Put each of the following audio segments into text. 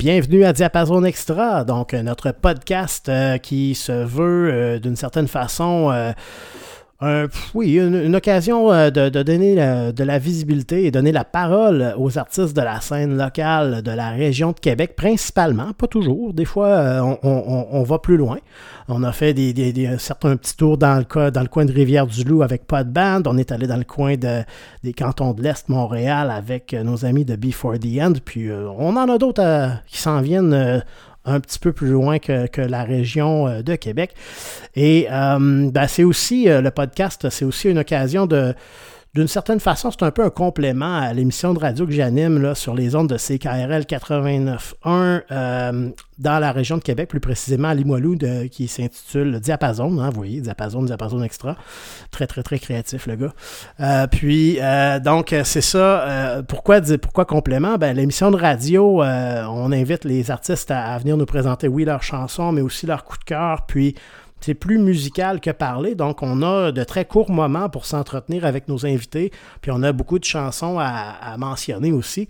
bienvenue à Diapason Extra, donc euh, notre podcast euh, qui se veut euh, d'une certaine façon oui, une, occasion de, donner de la visibilité et donner la parole aux artistes de la scène locale de la région de Québec, principalement, pas toujours. Des fois, on, va plus loin. On a fait des, certains petits tours dans le, dans le coin de Rivière-du-Loup avec pas de band. On est allé dans le coin de, des cantons de l'Est, Montréal, avec nos amis de Before the End. Puis on en a d'autres qui s'en viennent un petit peu plus loin que, la région euh, de Québec. Et euh, ben, c'est aussi, euh, le podcast, c'est aussi une occasion de d'une certaine façon, c'est un peu un complément à l'émission de radio que j'anime sur les ondes de CKRL 89.1 euh, dans la région de Québec, plus précisément à Limoilou, de, qui s'intitule Diapason. Hein, vous voyez, Diapason, Diapason Extra. Très, très, très créatif, le gars. Euh, puis, euh, donc, c'est ça. pourquoi, pourquoi complément? Ben, l'émission de radio, on invite les artistes à, à, venir nous présenter, oui, leurs chansons, mais aussi leurs coups de cœur. Puis, c'est plus musical que parler, donc on a de très courts moments pour s'entretenir avec nos invités, puis on a beaucoup de chansons à, mentionner aussi.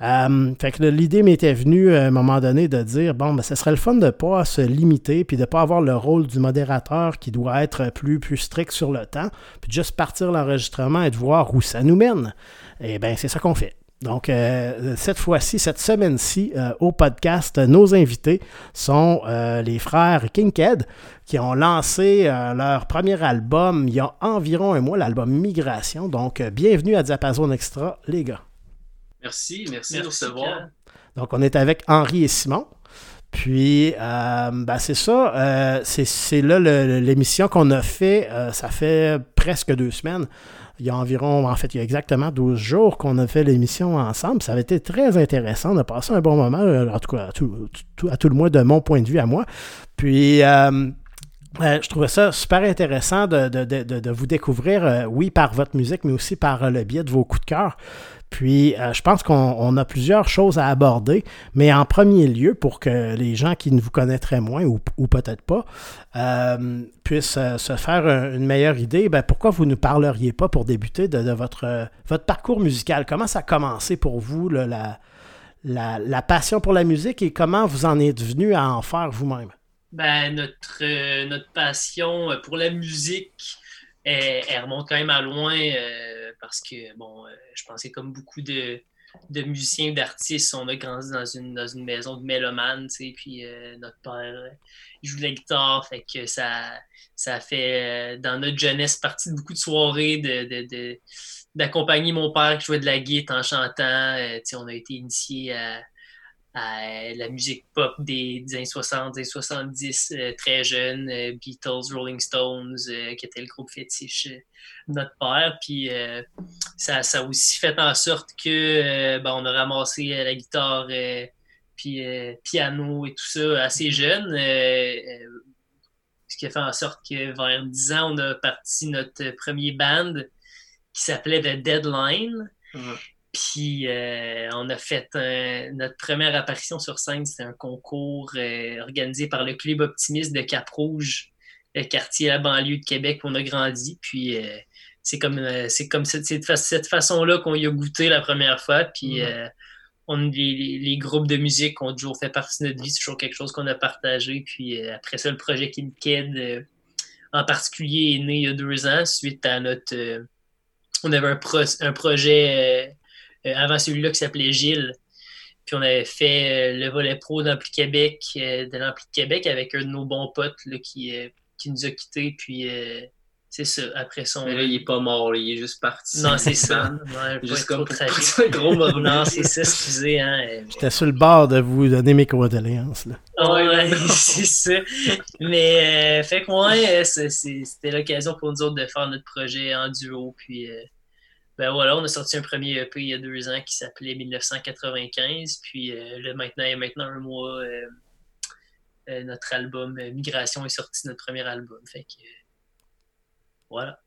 Euh, fait que l'idée m'était venue à un moment donné de dire, bon, ben, ce serait le fun de ne pas se limiter, puis de ne pas avoir le rôle du modérateur qui doit être plus, plus strict sur le temps, puis de juste partir l'enregistrement et de voir où ça nous mène. Et eh bien, c'est ça qu'on fait. Donc, euh, cette fois-ci, cette semaine-ci, euh, au podcast, nos invités sont euh, les frères Kinked qui ont lancé leur premier album il y a environ un mois, l'album Migration. Donc, bienvenue à Diapason Extra, les gars. Merci, merci, de recevoir. Donc, on est avec Henri et Simon. Puis, ben, c'est ça, c'est là l'émission qu'on a fait, ça fait presque deux semaines il y a environ, en fait, il y a exactement 12 jours qu'on a fait l'émission ensemble. Ça avait été très intéressant. On a passé un bon moment, euh, en tout cas, à tout, le moins de mon point de vue à moi. Puis, euh, euh, je trouvais ça super intéressant de, vous découvrir, oui, par votre musique, mais aussi par le biais de vos coups de cœur. Puis, euh, je pense qu'on a plusieurs choses à aborder, mais en premier lieu, pour que les gens qui ne vous connaîtraient moins ou, peut-être pas euh, puissent euh, se faire une meilleure idée, ben, pourquoi vous ne parleriez pas pour débuter de, votre, votre parcours musical? Comment ça a commencé pour vous, la, la, passion pour la musique et comment vous en êtes venu à en faire vous-même? Ben, notre, notre passion pour la musique, elle, remonte quand même à loin parce que, bon, euh, je pensais comme beaucoup de, de musiciens, d'artistes, on a grandi dans une, dans une maison de mélomanes, tu sais, puis euh, notre père euh, joue de la guitare, fait que ça, ça fait, dans notre jeunesse, partie de beaucoup de soirées de, d'accompagner mon père qui jouait de la guitare en chantant. sais, on a été initié à, la musique pop des, années 60, des 70, euh, très jeune, euh, Beatles, Rolling Stones, euh, qui était le groupe fétiche de notre père. Puis ça, ça a aussi fait en sorte que ben, on a ramassé la guitare, puis piano et tout ça assez jeune. ce qui a fait en sorte que vers 10 ans, on a parti notre premier band qui s'appelait The Deadline. Puis euh, on a fait notre première apparition sur scène, c'était un concours euh, organisé par le Club Optimiste de Cap-Rouge, le quartier à la banlieue de Québec où on a grandi. Puis euh, c'est comme, c'est comme cette, cette façon-là qu'on y a goûté la première fois. Puis mm-hmm. on, les, les, groupes de musique ont toujours fait partie de notre vie, c'est toujours quelque chose qu'on a partagé. Puis après ça, le projet Kid en particulier est né il y a deux ans suite à notre. on avait un, un projet avant celui-là qui s'appelait Gilles. Puis on avait fait euh, le volet pro d'Ampli Québec, euh, de l'Ampli de Québec avec un de nos bons potes là, qui, qui nous a quittés. Puis c'est ça, après son. Mais là, il est pas mort, il est juste parti. Non, c'est ça. juste comme trop gros Non, c'est ça, excusez. Hein. J'étais sur le bord de vous donner mes condoléances. Là. ouais, c'est ça. Mais fait que moi, c'était l'occasion pour nous autres de faire notre projet en duo. Puis ben voilà, on a sorti un premier EP il y a deux ans qui s'appelait 1995. Puis euh, là, maintenant, il y a maintenant un mois, euh, euh, notre album Migration est sorti, notre premier album. Fait que voilà.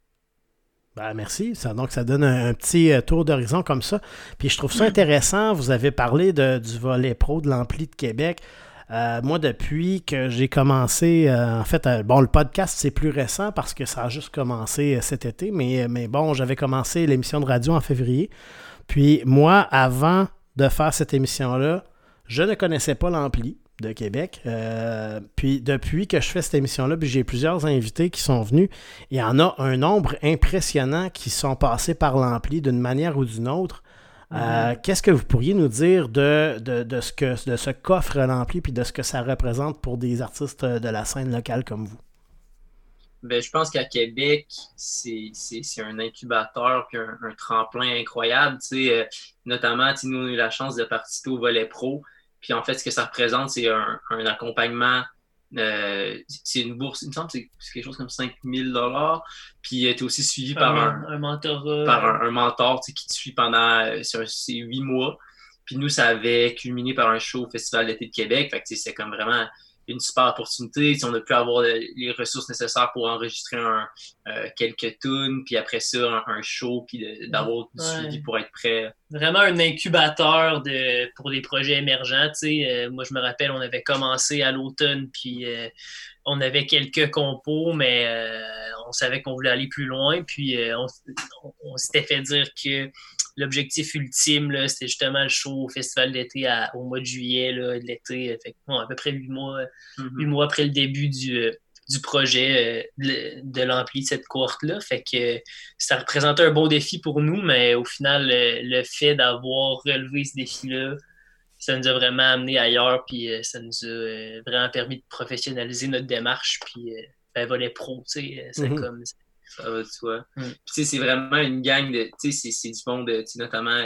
Ben, merci. Ça, donc, ça donne un, petit tour d'horizon comme ça. Puis je trouve ça intéressant. Vous avez parlé de, du volet pro de l'Ampli de Québec. Euh, moi, depuis que j'ai commencé, euh, en fait, euh, bon, le podcast, c'est plus récent parce que ça a juste commencé cet été, mais, bon, j'avais commencé l'émission de radio en février. Puis moi, avant de faire cette émission-là, Je ne connaissais pas l'ampli de Québec. Puis depuis que je fais cette émission-là, j'ai plusieurs invités qui sont venus. Il y en a un nombre impressionnant qui sont passés par l'ampli d'une manière ou d'une autre. Euh. Qu'est-ce que vous pourriez nous dire de, de, ce, que, de ce coffre l'ampli puis de ce que ça représente pour des artistes de la scène locale comme vous? Ben, je pense qu'à Québec, c'est un incubateur puis un, tremplin incroyable. Euh, notamment, nous, on a eu la chance de participer au volet pro. Puis en fait, ce que ça représente, c'est un, accompagnement. Euh, c'est une bourse, il me semble que c'est quelque chose comme 5000 dollars. Puis tu es aussi suivi par, un, mentor, par un, mentor qui te suit pendant euh, huit mois. Puis nous, ça avait culminé par un show au Festival d'été de Québec. Fait que c'est comme vraiment une super opportunité. Si on a pu avoir les ressources nécessaires pour enregistrer un, euh, quelques tunes, puis après ça, un, show, puis d'avoir du suivi pour être prêt. Vraiment un incubateur de, pour des projets émergents. Euh, moi, je me rappelle, on avait commencé à l'automne, puis euh, on avait quelques compos, mais on savait qu'on voulait aller plus loin, puis on s'était fait dire que l'objectif ultime, c'était justement le show au festival d'été au mois de juillet de l'été. à peu près huit mois, mm-hmm. mois après le début du, euh, du projet euh, de, l'ampli de cette cohorte-là. Fait que ça représentait un bon défi pour nous, mais au final, le, fait d'avoir relevé ce défi-là, ça nous a vraiment amené ailleurs, puis euh, ça nous a vraiment permis de professionnaliser notre démarche, puis ben, volet pro, c'est mm-hmm. comme ça va de soi. Mm. c'est vraiment une gang de. Tu sais, c'est du monde, notamment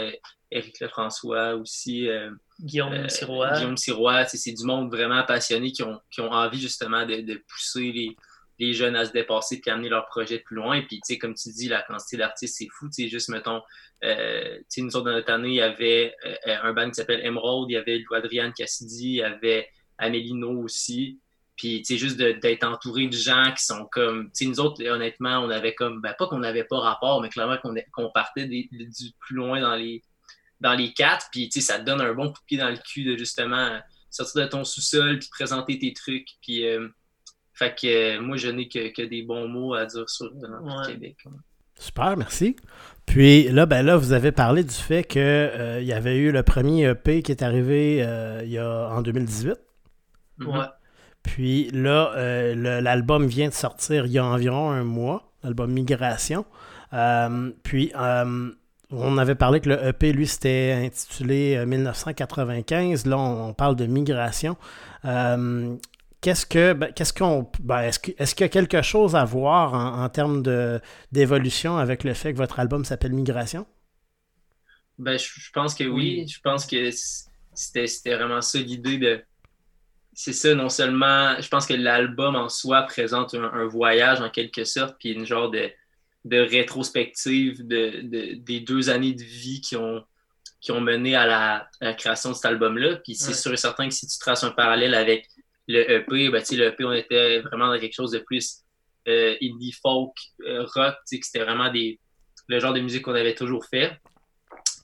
Éric euh, Lefrançois aussi. Euh, Guillaume euh, Sirois. Guillaume Sirois. C'est du monde vraiment passionné qui ont, qui ont envie justement de, de pousser les, les, jeunes à se dépasser et amener leur projet plus loin. Puis, tu sais, comme tu dis, la quantité d'artistes, c'est fou. Tu sais, juste, mettons, euh, tu sais, nous autres, dans notre année, il y avait un band qui s'appelle Emerald, il y avait Adrian Cassidy, il y avait Amélie No aussi. Puis, tu sais, juste d'être entouré de gens qui sont comme. Tu sais, nous autres, honnêtement, on avait comme. Ben, pas qu'on n'avait pas rapport, mais clairement qu'on partait du plus loin dans les, dans les quatre. Puis, tu sais, ça te donne un bon coup de pied dans le cul de justement sortir de ton sous-sol, puis présenter tes trucs. Puis, euh, fait que euh, moi, je n'ai que, des bons mots à dire sur le Québec. Super, merci. Puis là, ben là, vous avez parlé du fait qu'il euh, y avait eu le premier EP qui est arrivé il y a, en 2018. Ouais. Puis là, euh, l'album vient de sortir il y a environ un mois, l'album Migration. Euh, puis euh, on avait parlé que le EP, lui, c'était intitulé 1995. Là, on, parle de migration. Qu'est-ce que, ben, qu'est-ce qu'on, ben, est-ce, qu'il y a quelque chose à voir en, termes d'évolution avec le fait que votre album s'appelle Migration? Ben, je, pense que oui. Je pense que c'était, c'était vraiment ça l'idée de c'est ça, non seulement, je pense que l'album en soi présente un, voyage en quelque sorte, puis une genre de, rétrospective de, des deux années de vie qui ont, qui ont mené à la, création de cet album-là. Puis c'est sûr et certain que si tu traces un parallèle avec le EP, ben, le EP, on était vraiment dans quelque chose de plus euh, indie folk, euh, rock, c'était vraiment des, le genre de musique qu'on avait toujours fait.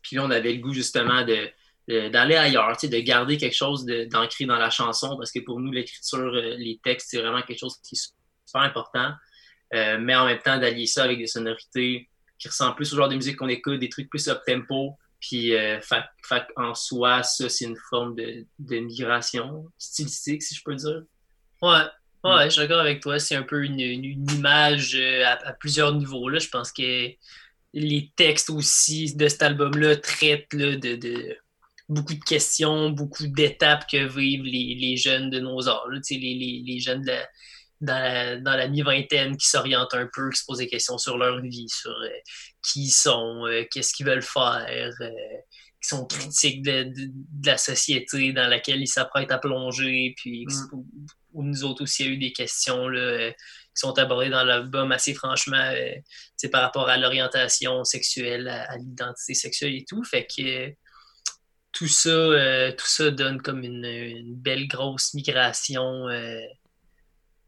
Puis là, on avait le goût justement de d'aller ailleurs, de garder quelque chose d'ancré dans la chanson, parce que pour nous, l'écriture, euh, les textes, c'est vraiment quelque chose qui est super important. Euh, mais en même temps, d'allier ça avec des sonorités qui ressemblent plus au genre de musique qu'on écoute, des trucs plus up-tempo. Puis, euh, en soi, ça, c'est une forme de, migration stylistique, si je peux dire. Ouais, ouais, je suis d'accord avec toi. C'est un peu une, image à, plusieurs niveaux. Là. Je pense que les textes aussi de cet album-là traitent là, de beaucoup de questions, beaucoup d'étapes que vivent les, jeunes de nos âges, les, les, jeunes dans la, mi-vingtaine qui s'orientent un peu, qui se posent des questions sur leur vie, sur euh, qui ils sont, euh, qu'est-ce qu'ils veulent faire, euh, qui sont critiques de, la société dans laquelle ils s'apprêtent à plonger, puis mm. où, nous autres aussi, il y a eu des questions là, qui sont abordées dans l'album assez franchement par rapport à l'orientation sexuelle, à, à l'identité sexuelle et tout. Fait que tout ça, euh, tout ça donne comme une, belle grosse migration euh,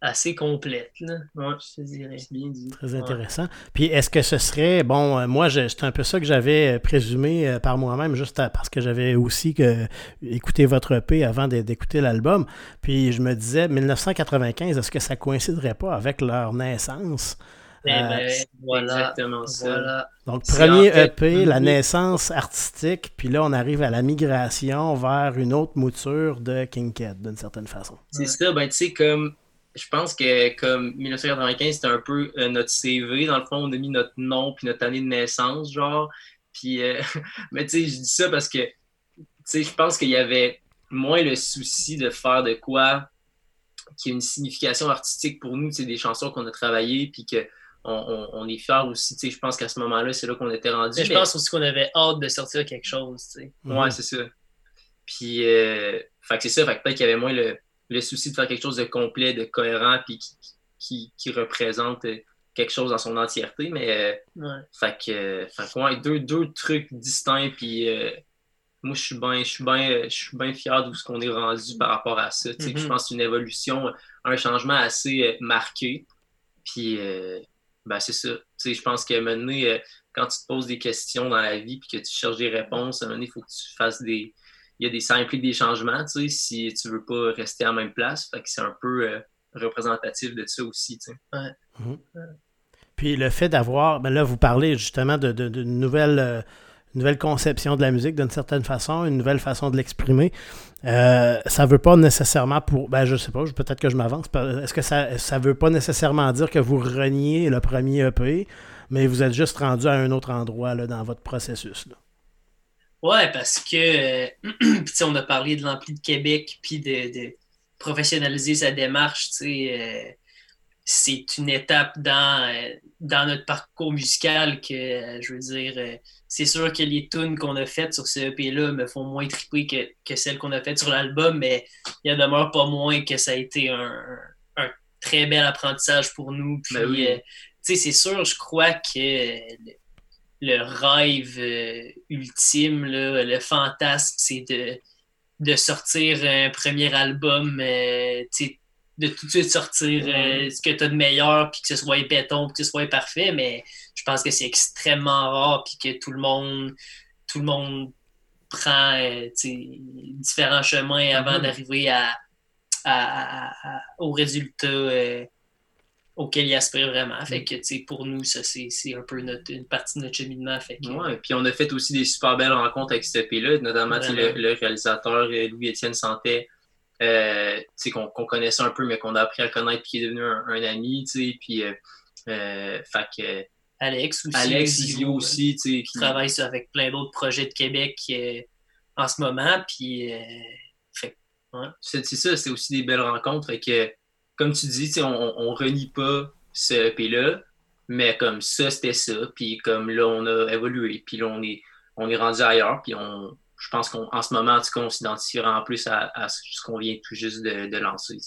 assez complète. Là. je te dirais. Bien dit. Très intéressant. Puis est-ce que ce serait, bon, euh, moi, c'est un peu ça que j'avais présumé par moi-même, juste parce que j'avais aussi que, écouté votre EP avant d'écouter l'album. Puis je me disais, 1995, est-ce que ça coïnciderait pas avec leur naissance? Eh ben, voilà, exactement ça. Donc, premier EP, la naissance artistique, puis là, on arrive à la migration vers une autre mouture de Kinked, d'une certaine façon. C'est ça, ben, tu sais, comme je pense que comme 1995, c'était un peu euh, notre CV. Dans le fond, on a mis notre nom puis notre année de naissance, genre. Puis, euh, mais tu sais, je dis ça parce que, tu sais, je pense qu'il y avait moins le souci de faire de quoi qui a une signification artistique pour nous, c'est des chansons qu'on a travaillées puis que on, est fiers aussi, tu sais, je pense qu'à ce moment-là, c'est là, qu'on était rendu. Mais je pense aussi qu'on avait hâte de sortir quelque chose, tu sais. Ouais, mhm. c'est ça. Puis, euh, fait que c'est ça, fait que peut-être qu'il y avait moins le, le souci de faire quelque chose de complet, de cohérent, puis qui, qui, représente euh, quelque chose dans son entièreté. Mais, euh, fait que, fait deux, deux trucs distincts, puis euh, moi, je suis bien je suis je suis bien fier de ce qu'on est rendu par rapport à ça. Je mm-hmm. pense que c'est une évolution, un changement assez marqué. Puis, ben, c'est ça. Je pense qu'à un moment donné, quand tu te poses des questions dans la vie puis que tu cherches des réponses, à un moment donné, il faut que tu fasses des, il y a des, ça implique des changements, tu sais, si tu veux pas rester à la même place. Fait que c'est un peu euh, représentatif de ça aussi, tu sais. Mhm. Puis le fait d'avoir, ben là, vous parlez justement de, de, nouvelle, euh, nouvelle conception de la musique d'une certaine façon, une nouvelle façon de l'exprimer. Euh, ça veut pas nécessairement pour. Ben, je sais pas, peut-être que je m'avance. Est-ce que ça ne veut pas nécessairement dire que vous reniez le premier EP, mais vous êtes juste rendu à un autre endroit là, dans votre processus? Là? Ouais, parce que, euh, on a parlé de l'ampli de Québec, puis de, professionnaliser sa démarche, euh, c'est une étape dans, euh, dans notre parcours musical que, je veux dire, c'est sûr que les tunes qu'on a faites sur ce EP-là me font moins triper que, que celles qu'on a faites sur l'album, mais il y en demeure pas moins que ça a été un, très bel apprentissage pour nous. Ben puis, c'est sûr, je crois que le rêve euh, ultime, le fantasme, c'est de, de sortir un premier album, euh, de tout de suite sortir euh, ce que tu as de meilleur, puis que ce soit béton, que ce soit parfait, mais je pense que c'est extrêmement rare, puis que tout le monde, tout le monde prend différents chemins avant mm-hmm. d'arriver à, au résultat auquel il aspire vraiment. Fait que, pour nous, ça, c'est un peu notre, une partie de notre cheminement. Fait ouais, puis on a fait aussi des super belles rencontres avec ce EP-là, notamment le, réalisateur euh, Louis-Étienne Santé, euh, qu'on connaissait un peu, mais qu'on a appris à connaître, puis qui est devenu un, ami, puis, euh, euh, fait que, Alex aussi. Alex aussi, qui travaille avec plein d'autres projets de Québec en ce moment, puis, C'est ça, c'est aussi des belles rencontres, et que comme tu dis, on, on renie pas ce EP-là, mais comme ça, c'était ça. Puis comme là, on a évolué. Puis là, on est, on est rendu ailleurs. Puis on, je pense qu'en ce moment, en tout cas, on s'identifiera en plus à, ce qu'on vient tout juste de, lancer.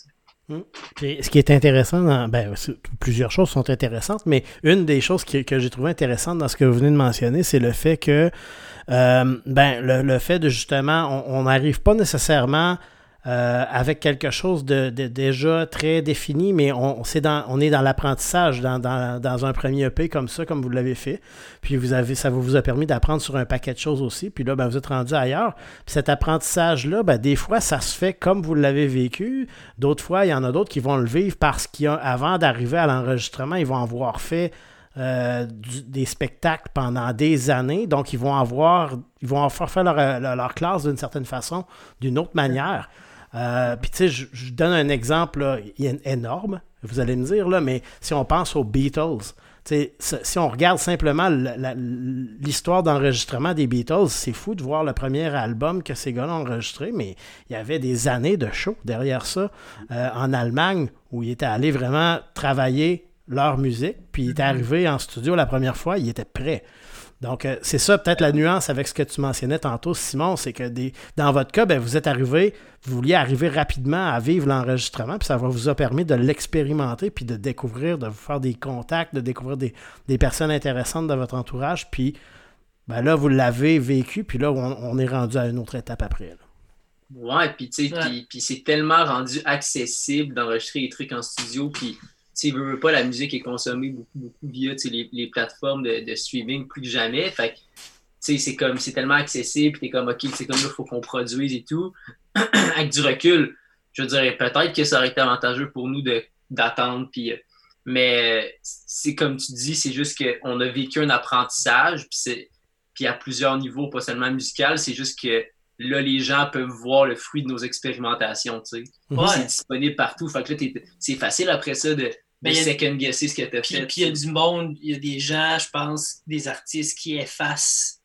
Hmm. ce qui est intéressant, ben, plusieurs choses sont intéressantes, mais une des choses que j'ai trouvé intéressante dans ce que vous venez de mentionner, c'est le fait que euh, ben, le, fait de justement, on n'arrive pas nécessairement euh, avec quelque chose de, déjà très défini, mais on, dans, on est dans l'apprentissage dans, dans, un premier EP comme ça, comme vous l'avez fait. Puis vous avez, ça vous a permis d'apprendre sur un paquet de choses aussi. Puis là, ben, vous êtes rendu ailleurs. Puis cet apprentissage-là, ben, des fois, ça se fait comme vous l'avez vécu. D'autres fois, il y en a d'autres qui vont le vivre parce qu'avant d'arriver à l'enregistrement, ils vont avoir fait euh, des spectacles pendant des années. Donc, ils vont avoir, ils vont avoir fait leur, leur classe d'une certaine façon, d'une autre manière. Euh, puis, tu sais, je, donne un exemple énorme, vous allez me dire, là, mais si on pense aux Beatles, si on regarde simplement l'histoire d'enregistrement des Beatles, c'est fou de voir le premier album que ces gars-là ont enregistré, mais il y avait des années de show derrière ça euh, en Allemagne où ils étaient allés vraiment travailler leur musique, puis ils étaient arrivés en studio la première fois, ils étaient prêts. Donc, euh, c'est ça peut-être la nuance avec ce que tu mentionnais tantôt, Simon, c'est que des, dans votre cas, ben, vous êtes arrivé, vous vouliez arriver rapidement à vivre l'enregistrement, puis ça vous a permis de l'expérimenter, puis de découvrir, de vous faire des contacts, de découvrir des, personnes intéressantes dans votre entourage, puis ben là, vous l'avez vécu, puis là, on, est rendu à une autre étape après. Ouais, puis tu sais, puis c'est tellement rendu accessible d'enregistrer des trucs en studio, puis tu veux pas, la musique est consommée beaucoup, beaucoup via les, plateformes de, streaming plus que jamais. Fait c'est comme, c'est tellement accessible, t'es comme, OK, c'est comme là, il faut qu'on produise et tout. Avec du recul, je dirais peut-être que ça aurait été avantageux pour nous d'attendre, puis. Euh, Mais c'est comme tu dis, c'est juste qu'on a vécu un apprentissage, puis, puis à plusieurs niveaux, pas seulement musical, c'est juste que là, les gens peuvent voir le fruit de nos expérimentations, tu sais. C'est disponible partout. Fait que là, c'est facile après ça de, de second guesser ce que tu as fait. Puis il y a du monde, il y a des gens, je pense, des artistes qui effacent,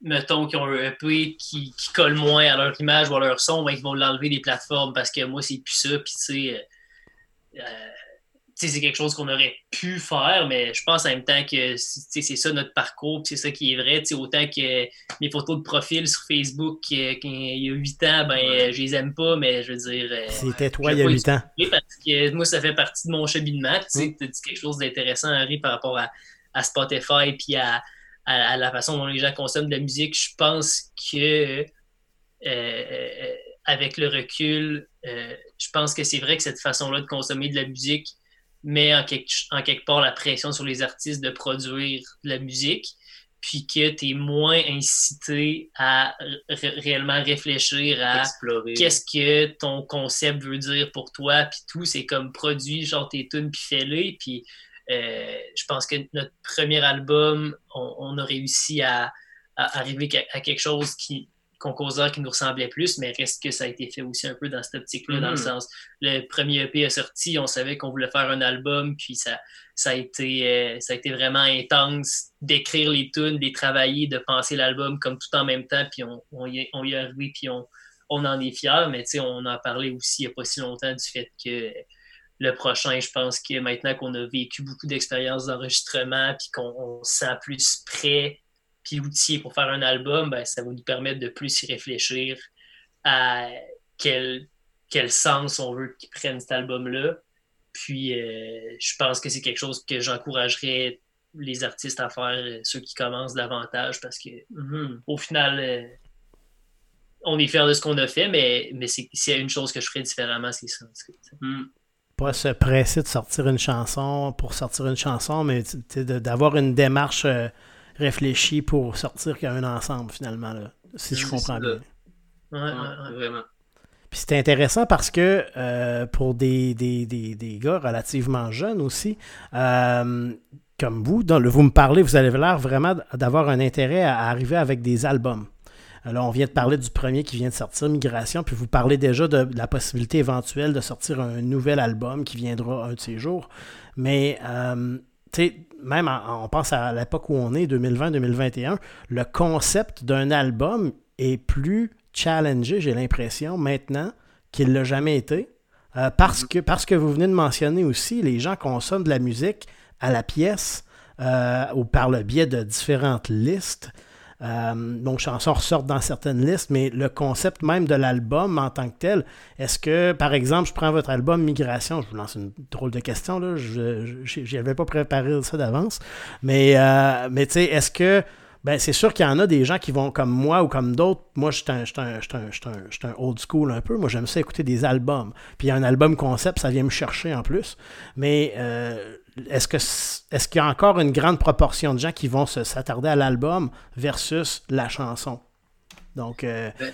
mettons, qui ont un EP qui, qui collent moins à leur image ou à leur son, ben, ils vont l'enlever des plateformes parce que moi, c'est plus ça. Puis tu sais, euh, euh c'est quelque chose qu'on aurait pu faire, mais je pense en même temps que c'est ça notre parcours, c'est ça qui est vrai. Autant que mes photos de profil sur Facebook euh, il y a 8 ans, ben je les aime pas, mais je veux dire. Euh, C'était toi il y a 8 ans. Parce que moi, ça fait partie de mon cheminement. Tu sais, mm. dit quelque chose d'intéressant, Henri, par rapport à, Spotify puis à, la façon dont les gens consomment de la musique. Je pense que euh, avec le recul, je pense que c'est vrai que cette façon-là de consommer de la musique met en quelque, en quelque part la pression sur les artistes de produire de la musique, puis que tu es moins incité à réellement réfléchir à qu'est-ce que ton concept veut dire pour toi, puis tout, c'est comme produit, genre tes tunes, puis fais-les, puis euh, je pense que notre premier album, on, a réussi à, à arriver à quelque chose qui, composeurs qui nous ressemblaient plus, mais reste que ça a été fait aussi un peu dans cette optique-là, dans le mm-hmm. sens, le premier EP est sorti, on savait qu'on voulait faire un album, puis ça, ça, a, été, euh, ça a été vraiment intense d'écrire les tunes, de les travailler, de penser l'album comme tout en même temps, puis on, on, y, on est arrivé, puis on, on en est fiers, mais on en a parlé aussi il n'y a pas si longtemps du fait que le prochain, je pense que maintenant qu'on a vécu beaucoup d'expériences d'enregistrement, puis qu'on se sent plus prêt puis outillé pour faire un album, ben, ça va nous permettre de plus y réfléchir à quel, quel sens on veut qu'ils prennent cet album-là. Puis euh, je pense que c'est quelque chose que j'encouragerais les artistes à faire, euh, ceux qui commencent davantage, parce que mm-hmm. au final, euh, on est fiers de ce qu'on a fait, mais, mais s'il y a une chose que je ferais différemment, c'est ça. Mm. Pas se presser de sortir une chanson pour sortir une chanson, mais d'avoir une démarche réfléchi pour sortir qu'à un ensemble, finalement, là, si je comprends bien. Ouais, vraiment. Puis c'est intéressant parce que euh, pour des, des, des, des, gars relativement jeunes aussi, euh, comme vous, dans le, vous me parlez, vous avez l'air vraiment d'avoir un intérêt à, arriver avec des albums. Alors, on vient de parler du premier qui vient de sortir, Migration, puis vous parlez déjà de, la possibilité éventuelle de sortir un nouvel album qui viendra un de ces jours. Mais, euh, même on pense à l'époque où on est, 2020-2021, le concept d'un album est plus challengé, j'ai l'impression, maintenant qu'il ne l'a jamais été. Euh, parce, mm-hmm. que, parce que vous venez de mentionner aussi, les gens consomment de la musique à la pièce euh, ou par le biais de différentes listes. Euh, donc, chansons ressortent dans certaines listes, mais le concept même de l'album en tant que tel, est-ce que, par exemple, je prends votre album Migration, je vous lance une drôle de question, là, je n'avais pas préparé ça d'avance, mais, euh, mais tu sais, est-ce que, ben, c'est sûr qu'il y en a des gens qui vont comme moi ou comme d'autres. Moi, je suis un, un, un, old school un peu. Moi, j'aime ça écouter des albums. Puis un album concept, ça vient me chercher en plus. Mais euh, est-ce que est-ce qu'il y a encore une grande proportion de gens qui vont s'attarder à l'album versus la chanson? Donc. Euh... Ben,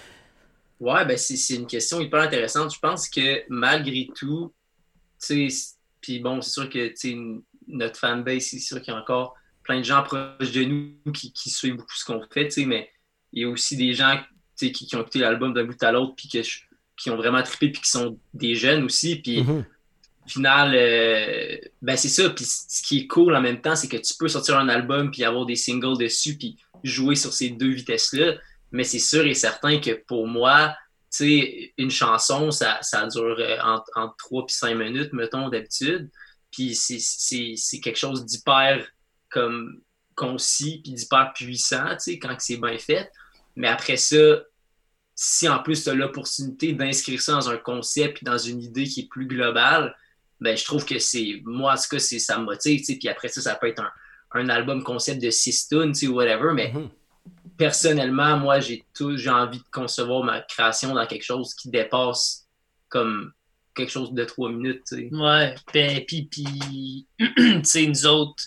ouais, ben c'est une question hyper intéressante. Je pense que malgré tout, tu sais, puis bon, c'est sûr que notre fanbase, c'est sûr qu'il y a encore plein de gens proches de nous qui, qui suivent beaucoup ce qu'on fait, mais il y a aussi des gens qui, qui ont écouté l'album d'un bout à l'autre, puis qui ont vraiment trippé, puis qui sont des jeunes aussi. Puis mm-hmm final, euh, ben c'est ça. Puis ce qui est cool en même temps, c'est que tu peux sortir un album puis avoir des singles dessus puis jouer sur ces deux vitesses-là. Mais c'est sûr et certain que pour moi, tu sais, une chanson, ça, ça dure euh, entre, 3 et 5 minutes, mettons, d'habitude. Puis c'est quelque chose d'hyper comme concis puis d'hyper puissant, tu sais, quand c'est bien fait. Mais après ça, si en plus tu as l'opportunité d'inscrire ça dans un concept et dans une idée qui est plus globale, ben, je trouve que c'est, moi, en tout cas, ça me motive, puis après ça, ça peut être un, album concept de six tunes, ou whatever, mais mm-hmm. personnellement, moi, j'ai j'ai envie de concevoir ma création dans quelque chose qui dépasse comme quelque chose de trois minutes, tu Ouais, ben, puis, puis, tu sais, nous autres,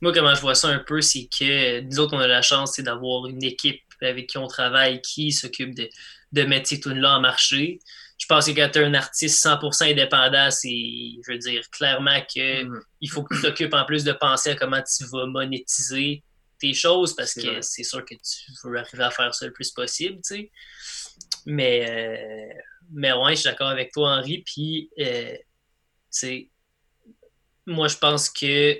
moi, comment je vois ça un peu, c'est que nous autres, on a la chance d'avoir une équipe avec qui on travaille, qui s'occupe de, de mettre ces tunes-là en marché. Je pense que quand tu es un artiste 100% indépendant, c'est, je veux dire, clairement qu'il mm-hmm. il faut que tu t'occupes en plus de penser à comment tu vas monétiser tes choses parce que c'est sûr que tu veux arriver à faire ça le plus possible, tu sais. Mais, euh, mais ouais, je suis d'accord avec toi, Henri. Puis, euh, moi, je pense que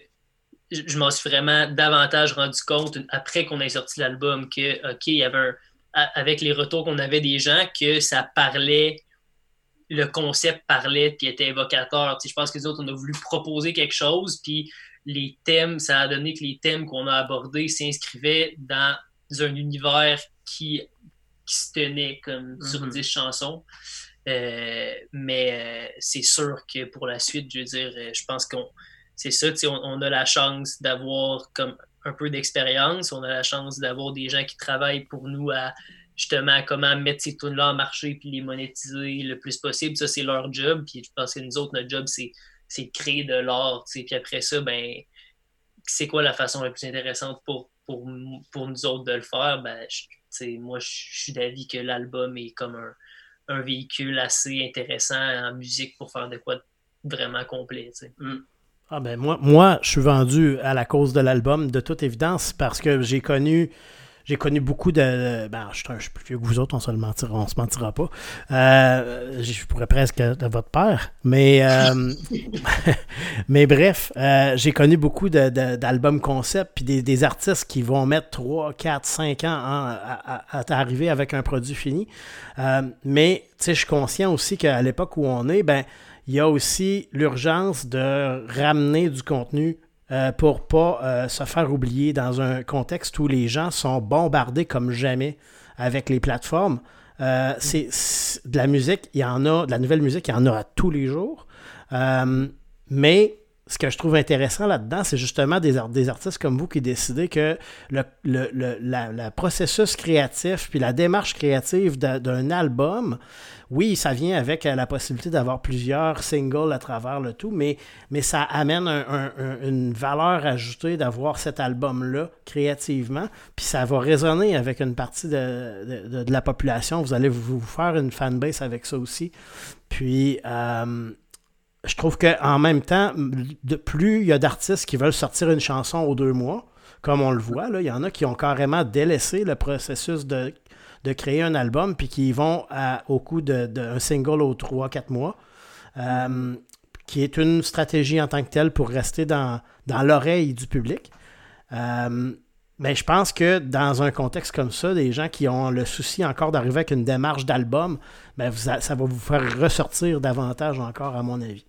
je m'en suis vraiment davantage rendu compte après qu'on ait sorti l'album que, OK, il y avait un, avec les retours qu'on avait des gens, que ça parlait, le concept parlait, puis était évocateur. je pense que les autres, on a voulu proposer quelque chose, puis les thèmes, ça a donné que les thèmes qu'on a abordés s'inscrivaient dans un univers qui, se tenait comme sur 10 mhm. chansons. Euh, mais euh, c'est sûr que pour la suite, je veux dire, euh, je pense qu'on c'est ça, on, on, a la chance d'avoir comme un peu d'expérience, on a la chance d'avoir des gens qui travaillent pour nous à justement comment mettre ces tunes-là en marché puis les monétiser le plus possible. Ça, c'est leur job. Puis je pense que nous autres, notre job, c'est, de créer de l'art. Puis après ça, ben, c'est quoi la façon la plus intéressante pour, pour, pour nous autres de le faire? Ben, moi, je suis d'avis que l'album est comme un, un, véhicule assez intéressant en musique pour faire de quoi vraiment complet. Mm. Ah ben moi, moi, je suis vendu à la cause de l'album, de toute évidence, parce que j'ai connu j'ai connu beaucoup de. Ben, je, suis plus vieux que vous autres, on se mentira, on se mentira pas. Euh, je pourrais presque de votre père. Mais, euh, mais bref, euh, j'ai connu beaucoup d'albums concept puis des, artistes qui vont mettre 3, 4, 5 ans à, arriver avec un produit fini. mais je suis conscient aussi qu'à l'époque où on est, ben il y a aussi l'urgence de ramener du contenu euh, pour pas euh, se faire oublier dans un contexte où les gens sont bombardés comme jamais avec les plateformes. Euh, c'est de la musique, il y en a, de la nouvelle musique, il y en aura tous les jours. mais ce que je trouve intéressant là-dedans, c'est justement des, des, artistes comme vous qui décidez que le, le, processus créatif puis la démarche créative d'un album, oui, ça vient avec euh, la possibilité d'avoir plusieurs singles à travers le tout, mais, mais ça amène une valeur ajoutée d'avoir cet album-là créativement, puis ça va résonner avec une partie de, la population. Vous allez vous, faire une fanbase avec ça aussi. Puis, euh, je trouve qu'en même temps, de plus il y a d'artistes qui veulent sortir une chanson aux deux mois, comme on le voit, là, il y en a qui ont carrément délaissé le processus de de créer un album, puis qui vont au coup d'un single aux 3-4 mois, euh, qui est une stratégie en tant que telle pour rester dans, dans l'oreille du public. Euh, mais je pense que dans un contexte comme ça, des gens qui ont le souci encore d'arriver avec une démarche d'album, ben ça va vous faire ressortir davantage encore, à mon avis.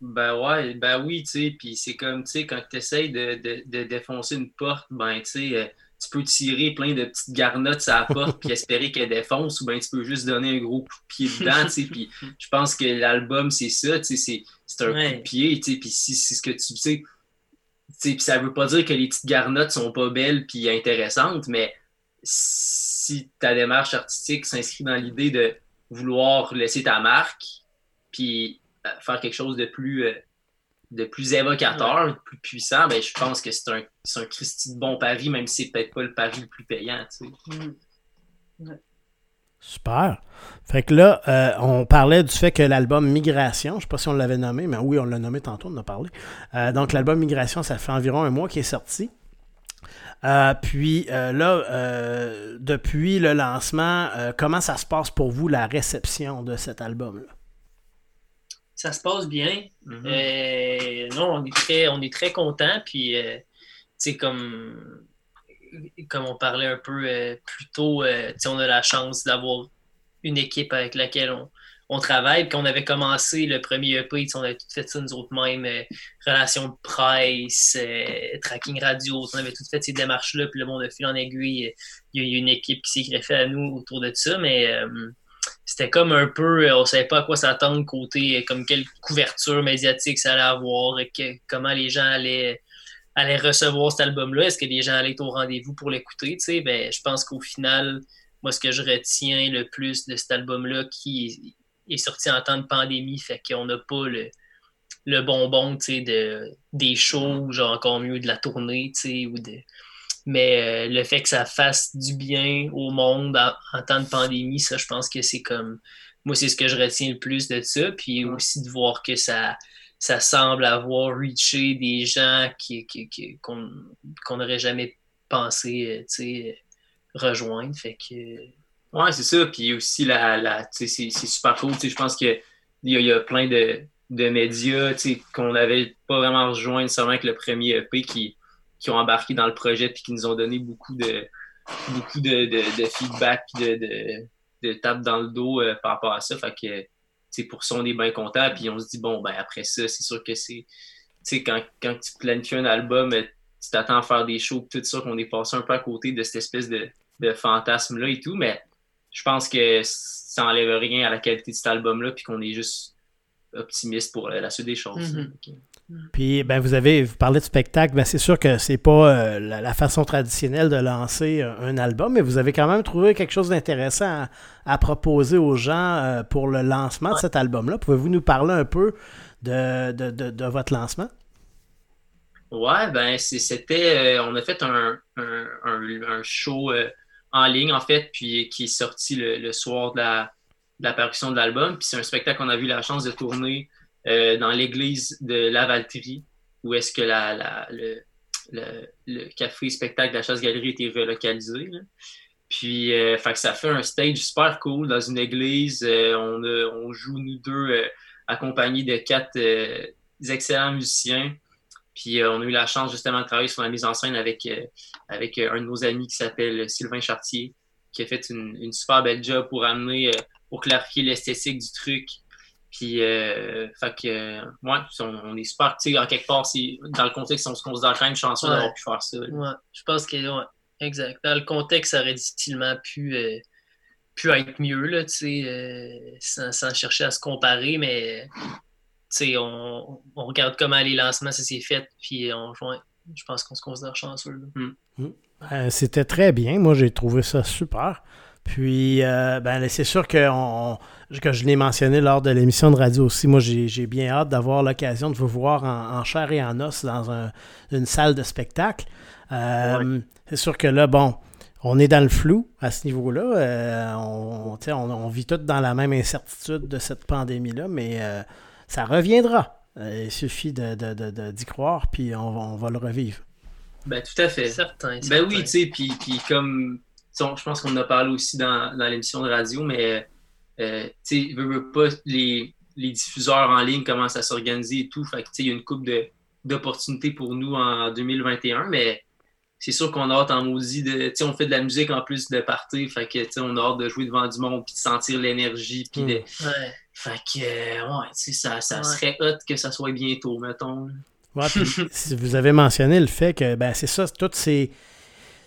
Ben ouais, ben oui, tu sais, puis c'est comme, tu sais, quand tu essayes de, de, défoncer une porte, ben tu sais, euh, tu peux tirer plein de petites garnottes à la porte puis espérer qu'elle défonce ou bien tu peux juste donner un gros coup de pied dedans, tu sais, puis je pense que l'album, c'est ça, tu sais, c'est un coup de pied, tu sais, puis si c'est ce que tu sais, puis ça veut pas dire que les petites garnottes sont pas belles puis intéressantes, mais si ta démarche artistique s'inscrit dans l'idée de vouloir laisser ta marque, puis euh, faire quelque chose de plus euh, de plus évocateur, de plus puissant, ben, je pense que c'est un, un Christy de bon pari, même si c'est peut-être pas le pari le plus payant. Mm. Super. Fait que là, euh, on parlait du fait que l'album Migration, je ne sais pas si on l'avait nommé, mais oui, on l'a nommé tantôt, on en a parlé. Euh, donc, l'album Migration, ça fait environ un mois qu'il est sorti. Euh, puis là, depuis le lancement, comment ça se passe pour vous, la réception de cet album-là? ça se passe bien. Euh, non, on est très, on est très content. Puis, euh, comme, comme on parlait un peu euh, plus tôt, on a la chance d'avoir une équipe avec laquelle on, on travaille. Puis, on avait commencé le premier EP, on avait tout fait ça nous autres mêmes, relations de presse, tracking radio, on avait tout fait ces démarches-là. Puis, le monde de fil en aiguille, il y a eu une équipe qui s'est greffée à nous autour de ça. Mais c'était comme un peu, euh, on savait pas à quoi s'attendre côté, euh, comme quelle couverture médiatique ça allait avoir, et comment les gens allaient, allaient recevoir cet album-là. Est-ce que les gens allaient être au rendez-vous pour l'écouter? Ben, je pense qu'au final, moi, ce que je retiens le plus de cet album-là, qui est sorti en temps de pandémie, fait qu'on n'a pas le, le bonbon de, des shows, genre encore mieux de la tournée, ou de, Mais le fait que ça fasse du bien au monde en, temps de pandémie, ça, je pense que c'est comme. Moi, c'est ce que je retiens le plus de ça. Puis aussi de voir que ça, ça semble avoir reaché des gens qui, qu'on n'aurait jamais pensé rejoindre. Fait que. Ouais, c'est ça. Puis aussi, la, la c'est, super cool. Je pense qu'il y, y, a plein de, de médias qu'on n'avait pas vraiment rejoint nécessairement avec le premier EP qui, qui ont embarqué dans le projet et qui nous ont donné beaucoup de, beaucoup de, de, feedback et de, de, tape dans le dos euh, par rapport à ça. Fait que, pour ça, on est bien content. Puis on se dit, bon, ben après ça, c'est sûr que c'est. Quand, quand tu planifies un album, euh, tu t'attends à faire des shows, tout ça, qu'on est passé un peu à côté de cette espèce de, de fantasme-là et tout. Mais je pense que ça n'enlève rien à la qualité de cet album-là, puis qu'on est juste optimiste pour la suite des choses. Mhm. Puis, ben, vous avez vous parlé de spectacle. Ben, c'est sûr que c'est pas euh, la, façon traditionnelle de lancer un, album, mais vous avez quand même trouvé quelque chose d'intéressant à, proposer aux gens euh, pour le lancement de cet album-là. Pouvez-vous nous parler un peu de, de, votre lancement? Ouais, ben, c'était. Euh, on a fait un, un, show en ligne, en fait, puis qui est sorti le, soir de la, de de l'album. Puis c'est un spectacle qu'on a eu la chance de tourner euh, dans l'église de Lavaltrie, où est-ce que le, café spectacle de la chasse-galerie était relocalisé. Puis, euh, ça fait un stage super cool dans une église. Euh, on, on, joue, nous deux, accompagnés de quatre excellents musiciens. Puis, on a eu la chance justement de travailler sur la mise en scène avec, avec un de nos amis qui s'appelle Sylvain Chartier, qui a fait une, une super belle job pour amener, pour clarifier l'esthétique du truc, puis, euh, fait que, ouais, on, est super, tu sais, en quelque part, dans le contexte, on se considère quand même chanceux d'avoir pu faire ça. Ouais, je pense que, ouais, exact. Dans le contexte, ça aurait difficilement pu, euh, pu être mieux, là, tu sais, euh, sans, sans, chercher à se comparer, mais, on, on, regarde comment les lancements, ça s'est fait, puis on, ouais, je pense qu'on se considère chanceux. Mm. Mm. C'était très bien. Moi, j'ai trouvé ça super. Puis, euh, ben, c'est sûr que, que je l'ai mentionné lors de l'émission de radio aussi. Moi, j'ai bien hâte d'avoir l'occasion de vous voir en, chair et en os dans une salle de spectacle. Euh, c'est sûr que là, bon, on est dans le flou à ce niveau-là. Euh, on, on, vit tous dans la même incertitude de cette pandémie-là, mais ça reviendra. il suffit d'y de, croire, puis on, va le revivre. Ben, tout à fait. Certain. Ben oui, tu sais, puis comme je pense qu'on en a parlé aussi dans, l'émission de radio, mais euh, tu sais, pas, les, diffuseurs en ligne commencent à s'organiser et tout. Fait il y a une coupe d'opportunités pour nous en 2021, mais c'est sûr qu'on a hâte en maudit de. on fait de la musique en plus de partir, fait que on a hâte de jouer devant du monde puis de sentir l'énergie. Puis de... Hmm. Fait que, ouais, ça, ça serait hot que ça soit bientôt, mettons. vous avez mentionné le fait que, ben, c'est ça, toutes ces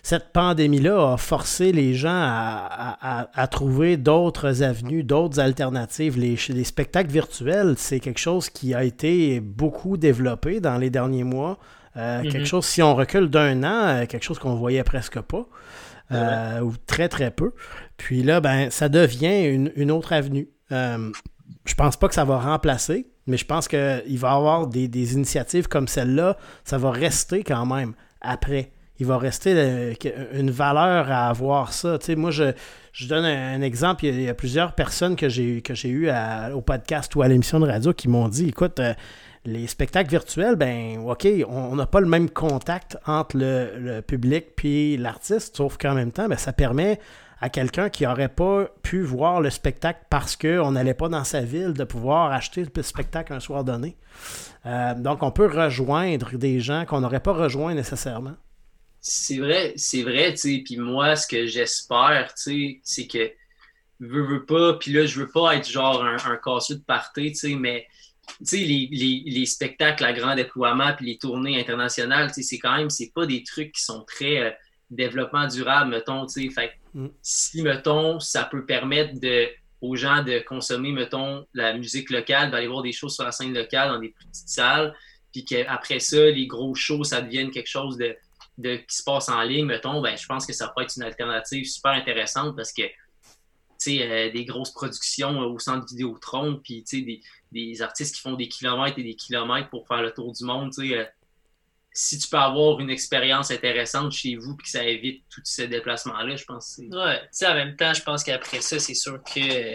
cette pandémie-là a forcé les gens à, trouver d'autres avenues, d'autres alternatives. Les, spectacles virtuels, c'est quelque chose qui a été beaucoup développé dans les derniers mois. Euh, quelque mhm. chose, si on recule d'un an, euh, quelque chose qu'on voyait presque pas, euh, ou très très peu. Puis là, ben, ça devient une, autre avenue. Je pense pas que ça va remplacer, mais je pense qu'il va y avoir des, des initiatives comme celle-là. Ça va rester quand même après il va rester euh, une valeur à avoir ça. Tu sais, moi, je, je donne un, exemple. Il y, a, plusieurs personnes que j'ai que j'ai eu au podcast ou à l'émission de radio qui m'ont dit écoute, euh, les spectacles virtuels, ben OK, on n'a pas le même contact entre le, public puis l'artiste, sauf qu'en même temps, ben, ça permet à quelqu'un qui n'aurait pas pu voir le spectacle parce qu'on n'allait pas dans sa ville de pouvoir acheter le spectacle un soir donné. Euh, donc, on peut rejoindre des gens qu'on n'aurait pas rejoints nécessairement. C'est vrai, c'est vrai, tu sais. Puis moi, ce que j'espère, tu sais, c'est que veux, veux pas, puis là, je veux pas être genre un, un casseux de party, tu sais, mais tu sais, les, les, les, spectacles à grand déploiement puis les tournées internationales, tu sais, c'est quand même, c'est pas des trucs qui sont très euh, développement durable, mettons, tu sais. Fait mm. si, mettons, ça peut permettre de, aux gens de consommer, mettons, la musique locale, d'aller voir des choses sur la scène locale dans des petites salles, puis qu'après ça, les gros shows, ça devienne quelque chose de de, qui se passe en ligne, mettons, ben, je pense que ça peut être une alternative super intéressante parce que euh, des grosses productions au centre Vidéotron, puis des, des artistes qui font des kilomètres et des kilomètres pour faire le tour du monde. Euh, si tu peux avoir une expérience intéressante chez vous puis que ça évite tous ces déplacements-là, je pense que Ouais, tu sais, en même temps, je pense qu'après ça, c'est sûr que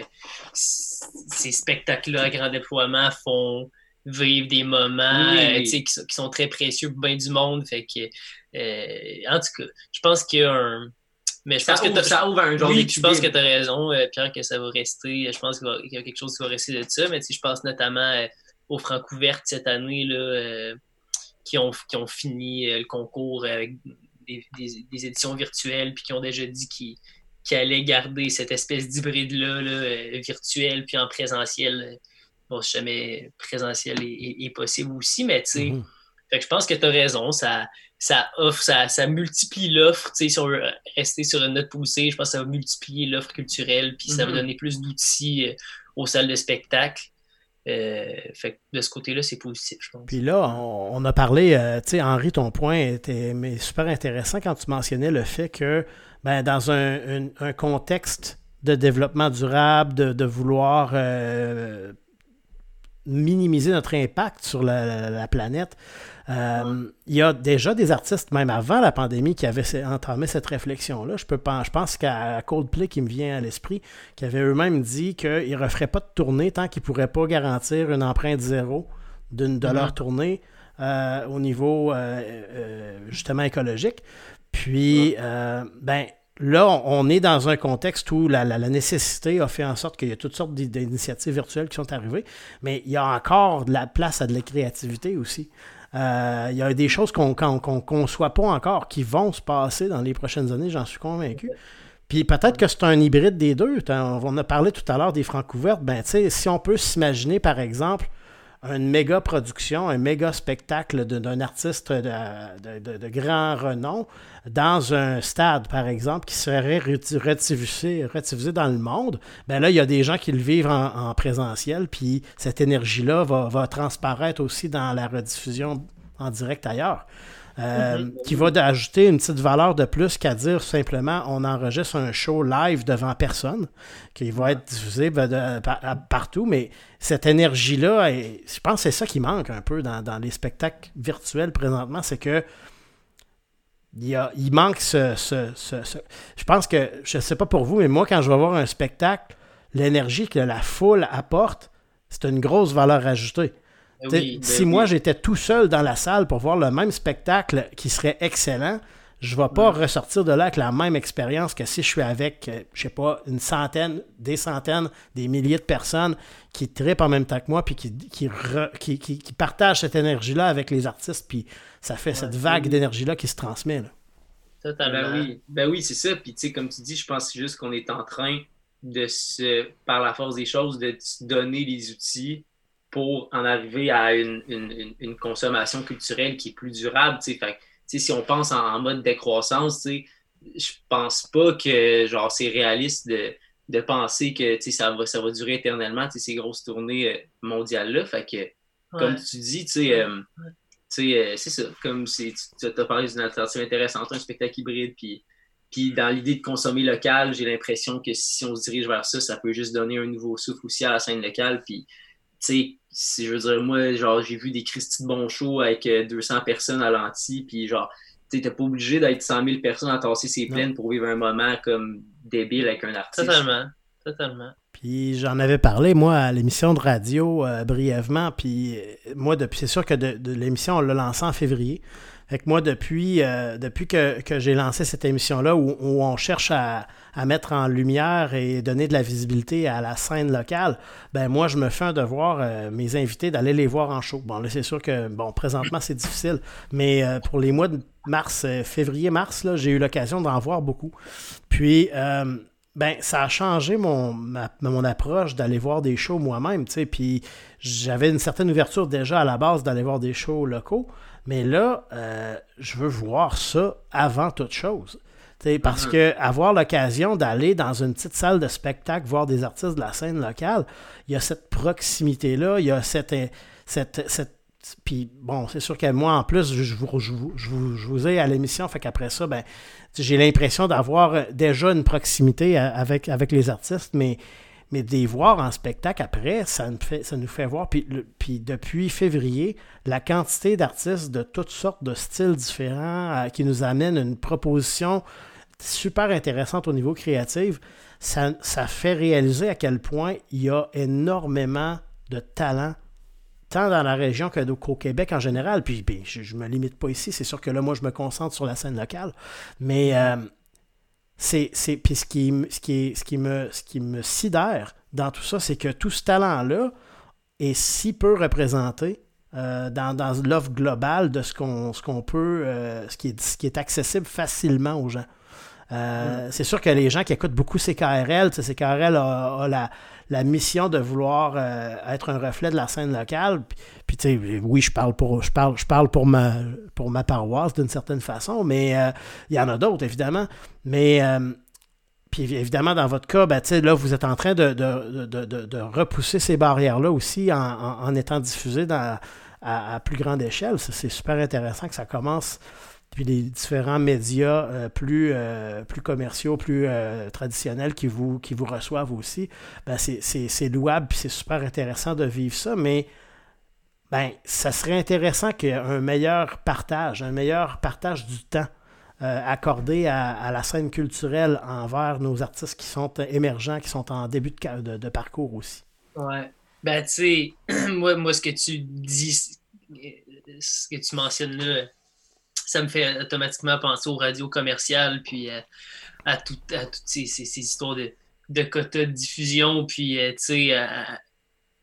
ces spectacles-là à grand déploiement font vivre des moments euh, qui, sont très précieux pour bien du monde. Fait que, euh, en tout cas, je pense qu'il y a un. Mais je pense que ça ouvre un genre oui, je pense que tu as raison, euh, Pierre, que ça va rester. Je pense qu'il y a quelque chose qui va rester de ça. Mais je pense notamment aux Francouvertes cette année là, qui, ont, qui ont fini le concours avec des, éditions virtuelles puis qui ont déjà dit qu'ils allaient garder cette espèce d'hybride-là là, virtuel puis en présentiel bon, si jamais présentiel est, possible aussi, mais tu sais, mhm. je pense que tu as raison, ça, ça offre, ça, ça multiplie l'offre, tu sais, si on veut rester sur une note poussée, je pense que ça va multiplier l'offre culturelle, puis ça va mhm. donner plus d'outils euh, aux salles de spectacle. Euh, de ce côté-là, c'est positif. Puis là, on, a parlé, euh, tu sais, Henri, ton point était super intéressant quand tu mentionnais le fait que ben, dans un, contexte de développement durable, de, vouloir minimiser notre impact sur la, planète. Euh, il y a déjà des artistes, même avant la pandémie, qui avaient entamé cette réflexion-là. Je, peux je pense qu'à Coldplay, qui me vient à l'esprit, qui avaient eux-mêmes dit qu'ils ne referaient pas de tournée tant qu'ils ne pourraient pas garantir une empreinte zéro d'une de leur mm-hmm. tournée euh, au niveau euh, justement écologique. Puis, ben, Là, on est dans un contexte où la, nécessité a fait en sorte qu'il y a toutes sortes d'initiatives virtuelles qui sont arrivées, mais il y a encore de la place à de la créativité aussi. Euh, il y a des choses qu'on ne conçoit pas encore qui vont se passer dans les prochaines années, j'en suis convaincu. Puis peut-être que c'est un hybride des deux. On a parlé tout à l'heure des francs couvertes. Ben, si on peut s'imaginer, par exemple, une méga production, un méga spectacle d'un artiste de, grand renom dans un stade, par exemple, qui serait rediffusé, dans le monde, ben là, il y a des gens qui le vivent en, présentiel, puis cette énergie-là va, va, transparaître aussi dans la rediffusion en direct ailleurs. Euh, mhm. qui va ajouter une petite valeur de plus qu'à dire simplement on enregistre un show live devant personne, qui va être diffusé ben, partout, mais cette énergie-là, je pense que c'est ça qui manque un peu dans, les spectacles virtuels présentement, c'est que il, il manque ce, Je pense que, je ne sais pas pour vous, mais moi, quand je vais voir un spectacle, l'énergie que la foule apporte, c'est une grosse valeur ajoutée. Ben si moi j'étais tout seul dans la salle pour voir le même spectacle qui serait excellent, je ne vais pas ressortir de là avec la même expérience que si je suis avec, euh, je sais pas, une centaine, des centaines, des milliers de personnes qui tripent en même temps que moi, puis qui, qui, qui, partagent cette énergie-là avec les artistes, puis ça fait cette vague d'énergie-là qui se transmet. Là. Totalement. Ben oui, ben oui c'est ça. Puis tu sais, comme tu dis, je pense juste qu'on est en train de se, par la force des choses, de se donner les outils pour en arriver à une, une, une consommation culturelle qui est plus durable. Fait, si on pense en, mode décroissance, je pense pas que genre c'est réaliste de, de, penser que ça va, ça va durer éternellement, ces grosses tournées euh, mondiales-là. Fait que, comme tu dis, euh, euh, c'est ça. Comme tu as parlé d'une alternative intéressante, un spectacle hybride, puis. Puis dans l'idée de consommer local, j'ai l'impression que si on se dirige vers ça, ça peut juste donner un nouveau souffle aussi à la scène locale. Puis sais, si je veux dire, moi, genre, j'ai vu des Christy de bon show avec 200 euh, personnes à l'anti, puis genre, tu t'es pas obligé d'être 100 000 personnes à tasser ses plaines pour vivre un moment comme débile avec un artiste. Totalement, totalement. Puis j'en avais parlé, moi, à l'émission de radio euh, brièvement, puis euh, moi, depuis, c'est sûr que de, l'émission, on l'a lancée en février. Fait que moi, depuis, depuis que, que j'ai lancé cette émission-là, où, on cherche à, à mettre en lumière et donner de la visibilité à la scène locale, ben moi, je me fais un devoir, euh, mes invités, d'aller les voir en show. Bon, là, c'est sûr que, bon, présentement, c'est difficile, mais euh, pour les mois de mars, euh, février-mars, j'ai eu l'occasion d'en voir beaucoup. Puis, ben, ça a changé mon, mon approche d'aller voir des shows moi-même, tu sais, puis j'avais une certaine ouverture déjà à la base d'aller voir des shows locaux, mais là, je veux voir ça avant toute chose parce uh-huh. que avoir l'occasion d'aller dans une petite salle de spectacle, voir des artistes de la scène locale, il y a cette proximité-là, il y a cette, cette, puis bon, c'est sûr que moi, en plus, je vous, je vous, ai à l'émission, fait qu'après ça, ben, j'ai l'impression d'avoir déjà une proximité avec, avec les artistes, mais, mais de les voir en spectacle après, ça nous fait, voir. Puis, puis depuis février, la quantité d'artistes de toutes sortes de styles différents euh, qui nous amènent une proposition super intéressante au niveau créatif, ça, ça fait réaliser à quel point il y a énormément de talent tant dans la région qu'au Québec en général. Puis ben, je ne me limite pas ici, c'est sûr que là, moi, je me concentre sur la scène locale. Mais euh, c'est, puis ce qui, ce, qui ce, qui me, ce qui me sidère dans tout ça, c'est que tout ce talent-là est si peu représenté euh, dans, l'offre globale de ce qu'on, ce qu'on peut, euh, ce, qui est, ce qui est accessible facilement aux gens. C'est sûr que les gens qui écoutent beaucoup CKRL, CKRL a, a la, la mission de vouloir euh, être un reflet de la scène locale. Puis, oui, je parle pour, je parle, je parle pour, ma, pour ma paroisse d'une certaine façon, mais euh, il y en a d'autres, évidemment. Mais, euh, puis évidemment, dans votre cas, ben, là, vous êtes en train de, de, repousser ces barrières-là aussi en, étant diffusé dans, à, plus grande échelle. C'est super intéressant que ça commence puis les différents médias euh, plus, euh, plus commerciaux, plus euh, traditionnels qui vous, qui vous reçoivent aussi, ben c'est louable, puis c'est super intéressant de vivre ça, mais ben, ça serait intéressant qu'il y ait un meilleur partage, un meilleur partage du temps accordé à, la scène culturelle envers nos artistes qui sont émergents, qui sont en début de, de, parcours aussi. Ouais. Ben, tu sais, moi, moi, ce que tu dis, ce que tu mentionnes là, ça me fait automatiquement penser aux radios commerciales, puis euh, à, toutes ces, histoires de, quotas de diffusion, puis euh, tu sais,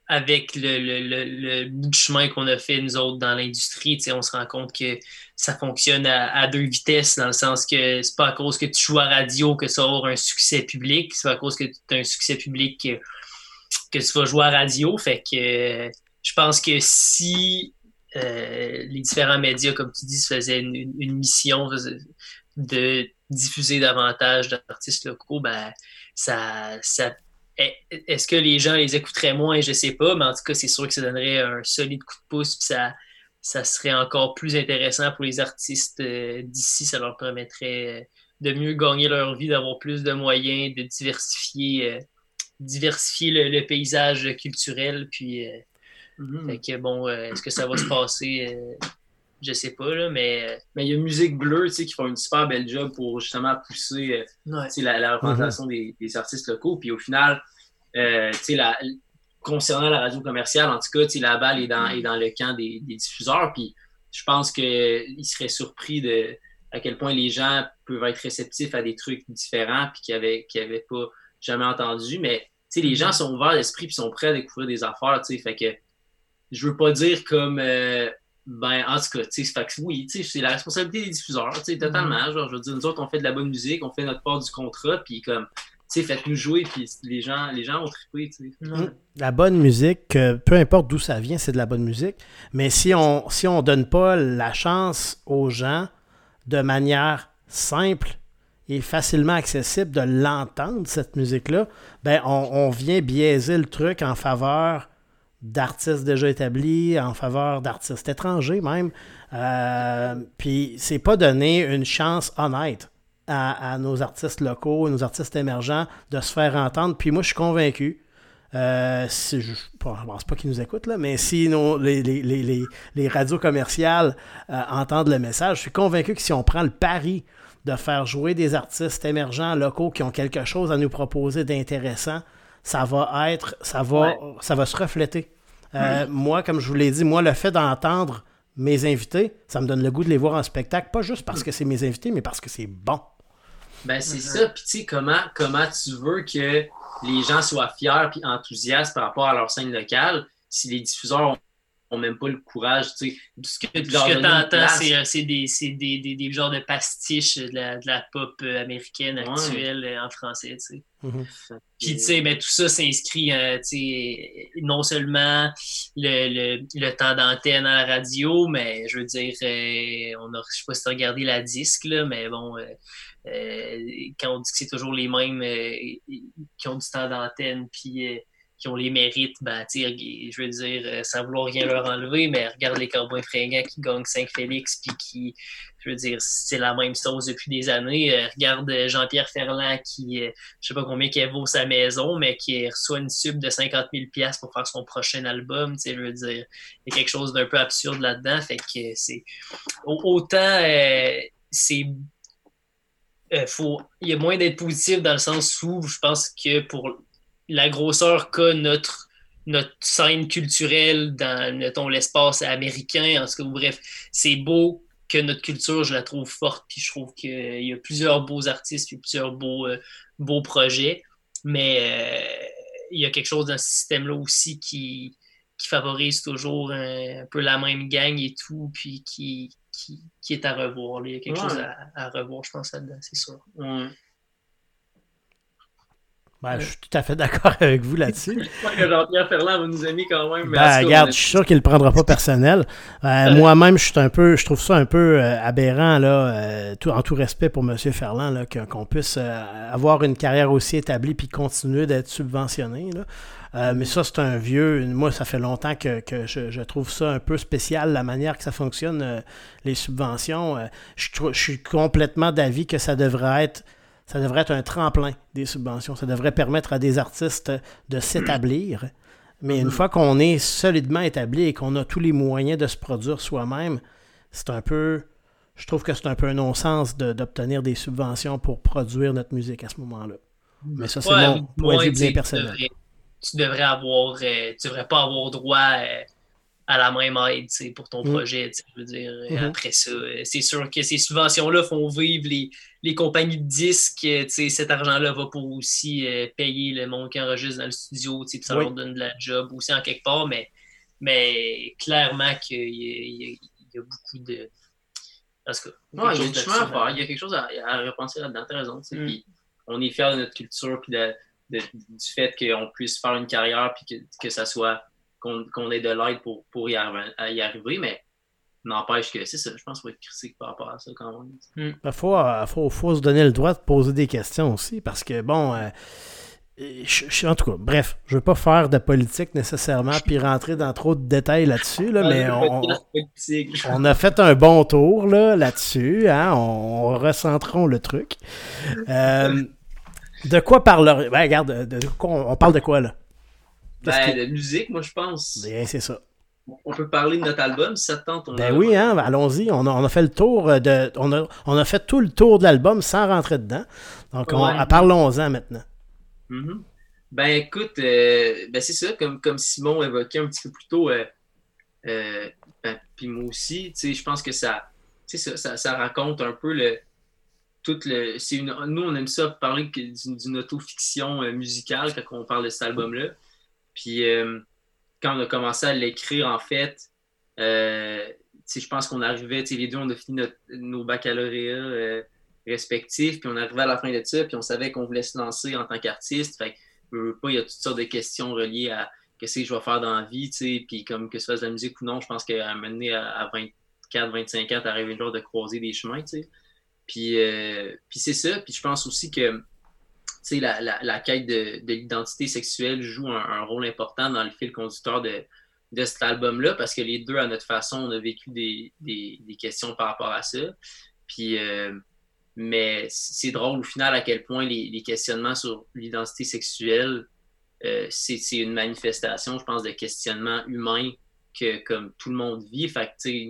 avec le, bout de chemin qu'on a fait, nous autres, dans l'industrie, on se rend compte que ça fonctionne à, deux vitesses, dans le sens que c'est pas à cause que tu joues à radio que ça aura un succès public, c'est pas à cause que tu as un succès public que, que tu vas jouer à radio. Fait que je pense que si euh, les différents médias, comme tu dis, faisaient une, mission de diffuser davantage d'artistes locaux, ben, ça, est-ce que les gens les écouteraient moins? Je sais pas, mais en tout cas, c'est sûr que ça donnerait un solide coup de pouce, puis ça, ça serait encore plus intéressant pour les artistes euh, d'ici. Ça leur permettrait de mieux gagner leur vie, d'avoir plus de moyens, de diversifier, euh, diversifier le, paysage culturel, puis Mhm. Fait que bon, euh, est-ce que ça va se passer? Euh, je sais pas, là, mais. Euh, mais il y a Musique Bleue, tu sais, qui font une super belle job pour justement pousser la, la, représentation mhm. des, artistes locaux. Puis au final, tu sais, concernant la radio commerciale, en tout cas, la balle est dans, est dans le camp des, diffuseurs. Puis je pense qu'ils seraient surpris de à quel point les gens peuvent être réceptifs à des trucs différents puis qu'ils n'avaient avaient pas jamais entendu. Mais les gens mhm. sont ouverts d'esprit puis sont prêts à découvrir des affaires. Fait que je veux pas dire comme euh, ben en tout cas, tu sais, oui, c'est la responsabilité des diffuseurs, tu sais, totalement. Mm-hmm. Genre, je veux dire, nous autres, on fait de la bonne musique, on fait notre part du contrat, puis comme, tu sais, faites-nous jouer, puis les gens, les gens vont triper, tu sais. Mm-hmm. La bonne musique, peu importe d'où ça vient, c'est de la bonne musique. Mais si on si on donne pas la chance aux gens de manière simple et facilement accessible de l'entendre, cette musique-là, ben on, on vient biaiser le truc en faveur d'artistes déjà établis, en faveur d'artistes étrangers même. Euh, puis c'est pas donner une chance honnête à, nos artistes locaux, nos artistes émergents de se faire entendre. Puis moi, je suis convaincu. Euh, si je ne pense pas qu'ils nous écoutent, là, mais si les, radios commerciales euh, entendent le message, je suis convaincu que si on prend le pari de faire jouer des artistes émergents locaux qui ont quelque chose à nous proposer d'intéressant, ça va être, ça va, ça va se refléter. Euh, moi, comme je vous l'ai dit, moi, le fait d'entendre mes invités, ça me donne le goût de les voir en spectacle, pas juste parce que c'est mes invités, mais parce que c'est bon. Ben, c'est ça. Puis, tu sais, comment, comment tu veux que les gens soient fiers et enthousiastes par rapport à leur scène locale si les diffuseurs même pas le courage. Tu sais, ce que, tu entends, c'est des, des, des, des, genres de pastiches de la, de la pop euh, américaine actuelle euh, en français. Tu sais. Mm-hmm. Puis, tu sais, ben, tout ça s'inscrit, euh, tu sais, non seulement le, le, le temps d'antenne à la radio, mais je veux dire, on a, je sais pas si tu as regardé la disque, là, mais bon, quand on dit que c'est toujours les mêmes qui ont du temps d'antenne, puis qui ont les mérites, ben, je veux dire, euh, sans vouloir rien leur enlever, mais regarde les Cowboys fringants qui gagnent 5 Félix, puis qui, je veux dire, c'est la même sauce depuis des années. Euh, regarde euh, Jean-Pierre Ferland qui, je sais pas combien qu'il vaut sa maison, mais qui reçoit une sub de 50 000 pour faire son prochain album, je veux dire, il y a quelque chose d'un peu absurde là-dedans, fait que c'est... Autant, c'est faut, il y a moins d'être positif dans le sens où je pense que pour la grosseur qu'a notre, notre scène culturelle dans, mettons, l'espace américain. En tout cas, bref, c'est beau que notre culture, je la trouve forte, puis je trouve qu'il y a plusieurs beaux artistes, puis plusieurs beaux, euh, beaux projets, mais euh, il y a quelque chose dans ce système-là aussi qui, qui favorise toujours un, peu la même gang et tout, puis qui, qui, est à revoir. Il y a quelque chose à, revoir, je pense, là-dedans, c'est sûr. Ben, je suis tout à fait d'accord avec vous là-dessus. Jean-Pierre Ferland va nous aimer quand même. Ben, regarde, je suis sûr qu'il ne le prendra pas personnel. Euh, moi-même, je suis un peu, je trouve ça un peu euh, aberrant, là, euh, tout, en tout respect pour M. Ferland, qu'on puisse avoir une carrière aussi établie puis continuer d'être subventionné. mais ça, c'est un vieux. Moi, ça fait longtemps que, je, je, trouve ça un peu spécial, la manière que ça fonctionne, les subventions. je, je suis complètement d'avis que ça devrait être ça devrait être un tremplin des subventions. Ça devrait permettre à des artistes de s'établir. Mais une mm-hmm. fois qu'on est solidement établi et qu'on a tous les moyens de se produire soi-même, c'est un peu. Je trouve que c'est un peu un non-sens d'obtenir des subventions pour produire notre musique à ce moment-là. Mais ça, c'est mon point de vue bien personnel. Tu devrais, avoir. Euh, tu devrais pas avoir droit. Euh, à la même aide pour ton mm. projet. Je veux dire, mm-hmm. après ça, euh, c'est sûr que ces subventions-là font vivre les, les compagnies de disques. Cet argent-là va pour aussi euh, payer le monde qui enregistre dans le studio, puis ça leur donne de la job aussi en quelque part, mais, mais clairement qu'il y, y, a beaucoup de. Parce que, il y a à faire. Il y a quelque chose à, repenser là-dedans. T'as raison. Mm. on est fiers de notre culture, puis du fait qu'on puisse faire une carrière, puis que, que ça soit qu'on ait de l'aide pour, pour y, arriver, mais n'empêche que c'est ça, je pense qu'il faut être critique par rapport à ça quand même. Il faut, euh, faut, faut, se donner le droit de poser des questions aussi, parce que bon, euh, je, en tout cas, bref, je ne veux pas faire de politique nécessairement, puis rentrer dans trop de détails là-dessus, là, mais on, a fait un bon tour là-dessus, hein, on, recentrons le truc. Euh, de quoi parle... Ben, regarde, on parle de quoi là? Ben, de musique, moi, je pense. Bien, c'est ça. On peut parler de notre album, si ça te tente. ben oui, hein, allons-y. On a, fait le tour de. On a, on a fait tout le tour de l'album sans rentrer dedans. Donc, parlons-en maintenant. Mm-hmm. Ben écoute, euh, ben c'est ça, comme, comme Simon évoquait un petit peu plus tôt, euh, euh, ben, puis moi aussi, je pense que ça, ça, ça, ça, raconte un peu le. Tout le, une, nous, on aime ça parler d'une autofiction musicale quand on parle de cet album-là. Puis euh, quand on a commencé à l'écrire, en fait, euh, je pense qu'on arrivait, les deux, on a fini nos baccalauréats euh, respectifs, puis on arrivait à la fin de ça, puis on savait qu'on voulait se lancer en tant qu'artiste. Fait pas, il y a toutes sortes de questions reliées à qu'est-ce que je vais faire dans la vie, puis comme que ce soit de la musique ou non, je pense qu'à un moment à, 24, 25 ans, t'arrives le jour de croiser des chemins, Puis, puis c'est ça. Puis je pense aussi que la, la, quête de, de l'identité sexuelle joue un, rôle important dans le fil conducteur de, cet album-là, parce que les deux, à notre façon, on a vécu des, questions par rapport à ça. Puis, euh, mais c'est drôle au final à quel point les, questionnements sur l'identité sexuelle, euh, c'est une manifestation, je pense, de questionnement humain que comme tout le monde vit.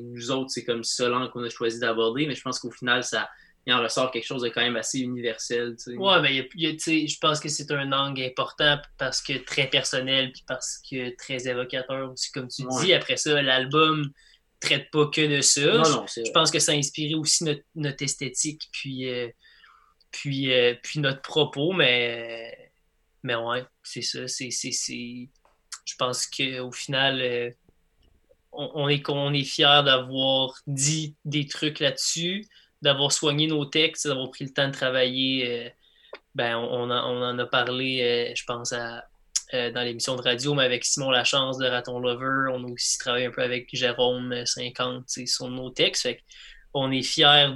Nous autres, c'est comme ça qu'on a choisi d'aborder, mais je pense qu'au final, ça, il en ressort quelque chose de quand même assez universel. Oui, Ouais, mais je pense que c'est un angle important parce que très personnel, puis parce que très évocateur aussi, comme tu dis. Après ça, l'album traite pas que de ça. je, pense que ça a inspiré aussi notre, esthétique, puis, euh, puis, euh, puis notre propos, mais, mais ouais, c'est ça. C'est, je pense qu'au final, euh, on, on, est, on est fiers d'avoir dit des trucs là-dessus d'avoir soigné nos textes, d'avoir pris le temps de travailler. Euh, ben, on, en a parlé, euh, je pense, à, euh, dans l'émission de radio, mais avec Simon Lachance de Raton Lover. On a aussi travaillé un peu avec Jérôme 50 sur nos textes. on est fiers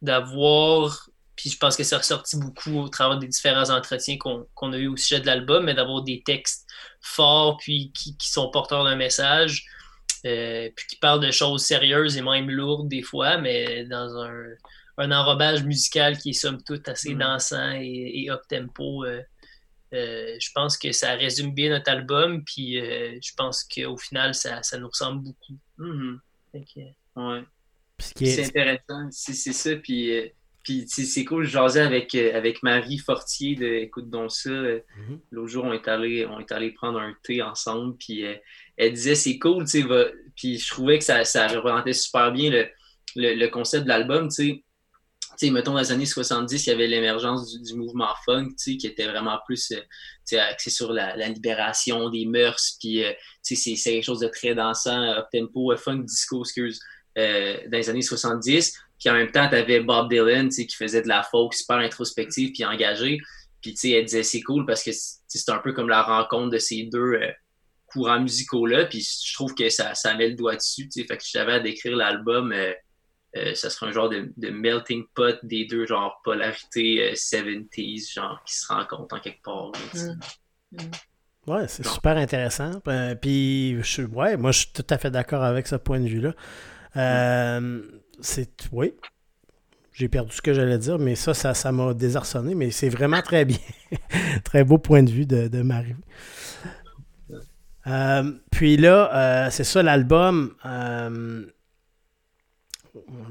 d'avoir puis je pense que ça ressorti beaucoup au travers des différents entretiens qu'on a eu au sujet de l'album, mais d'avoir des textes forts, puis qui, sont porteurs d'un message, euh, puis qui parlent de choses sérieuses et même lourdes des fois, mais dans un, enrobage musical qui est somme toute assez mm. dansant et, up-tempo. Euh, euh, je pense que ça résume bien notre album, puis je pense qu'au final, ça, nous ressemble beaucoup. Mm-hmm. Ouais. C'est intéressant, c'est ça, puis puis c'est cool, je jasais avec, euh, avec Marie Fortier de Écoute donc ça. Euh, mhm. L'autre jour, on est, allé, on est allé prendre un thé ensemble. Puis euh, elle disait c'est cool, tu sais. Puis je trouvais que ça, ça représentait super bien le, le, concept de l'album, tu sais. mettons, dans les années 70, il y avait l'émergence du, mouvement funk, tu sais, qui était vraiment plus axé sur la, la, libération des mœurs. Puis, tu sais, c'est quelque chose de très dansant, up-tempo, funk disco, excuse, dans les années 70. Puis en même temps, tu avais Bob Dylan qui faisait de la folk super introspective puis engagée. Puis elle disait c'est cool parce que c'est un peu comme la rencontre de ces deux euh, courants musicaux-là. Puis je trouve que ça, ça met le doigt dessus. Fait que je à décrire l'album, euh, euh, ça serait un genre de, melting pot des deux genre polarités 70s, genre qui se rencontrent en quelque part. Mm. Ouais, c'est super intéressant. puis, je, ouais, moi, je suis tout à fait d'accord avec ce point de vue-là. Euh, c'est. Oui. J'ai perdu ce que j'allais dire, mais ça, ça, m'a désarçonné, mais c'est vraiment très bien. très beau point de vue de, Marie. Euh, puis là, euh, c'est ça l'album. Euh,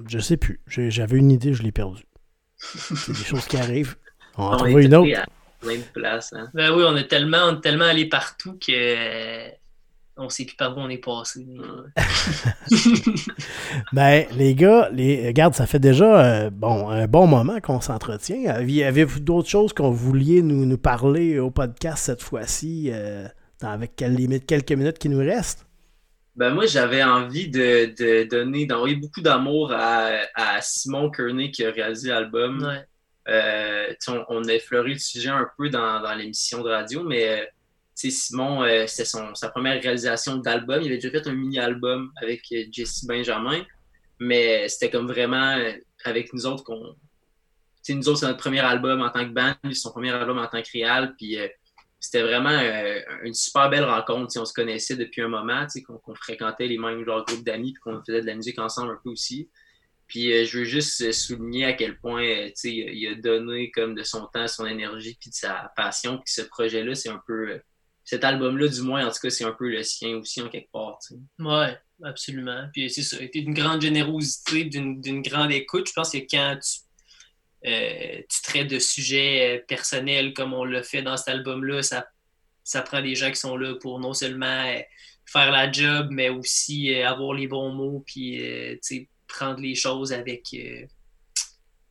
je sais plus. J'avais une idée, je l'ai perdue. C'est des choses qui arrivent. On va trouver une autre. de place, hein. Ben oui, on est tellement, on est tellement allé partout que on sait plus par où on est passé. ben, les gars, les, regarde, ça fait déjà euh, bon, un bon moment qu'on s'entretient. Avez-vous d'autres choses qu'on vouliez nous, nous, parler au podcast cette fois-ci, euh, avec limite, quelques minutes qui nous restent? Ben moi, j'avais envie de, donner, d'envoyer beaucoup d'amour à, Simon Kearney qui a réalisé l'album. Euh, on, on, a effleuré le sujet un peu dans, dans l'émission de radio, mais Simon, euh, c'était sa première réalisation d'album. Il avait déjà fait un mini-album avec euh, Jesse Benjamin, mais c'était comme vraiment euh, avec nous autres qu'on. Nous autres, c'est notre premier album en tant que band, son premier album en tant que réal, puis c'était vraiment une super belle rencontre. On se connaissait depuis un moment, qu'on fréquentait les mêmes groupes d'amis, puis qu'on faisait de la musique ensemble un peu aussi. Puis je veux juste souligner à quel point il a donné comme de son temps, son énergie, puis de sa passion. Puis ce projet-là, c'est un peu cet album-là, du moins, en tout cas, c'est un peu le sien aussi, en quelque part. Oui, absolument. Puis c'est ça, d'une grande générosité, d'une grande écoute. Je pense que quand tu, euh, tu traites de sujets euh, personnels comme on l'a fait dans cet album-là, ça, ça prend des gens qui sont là pour non seulement euh, faire la job, mais aussi avoir les bons mots, puis prendre les choses avec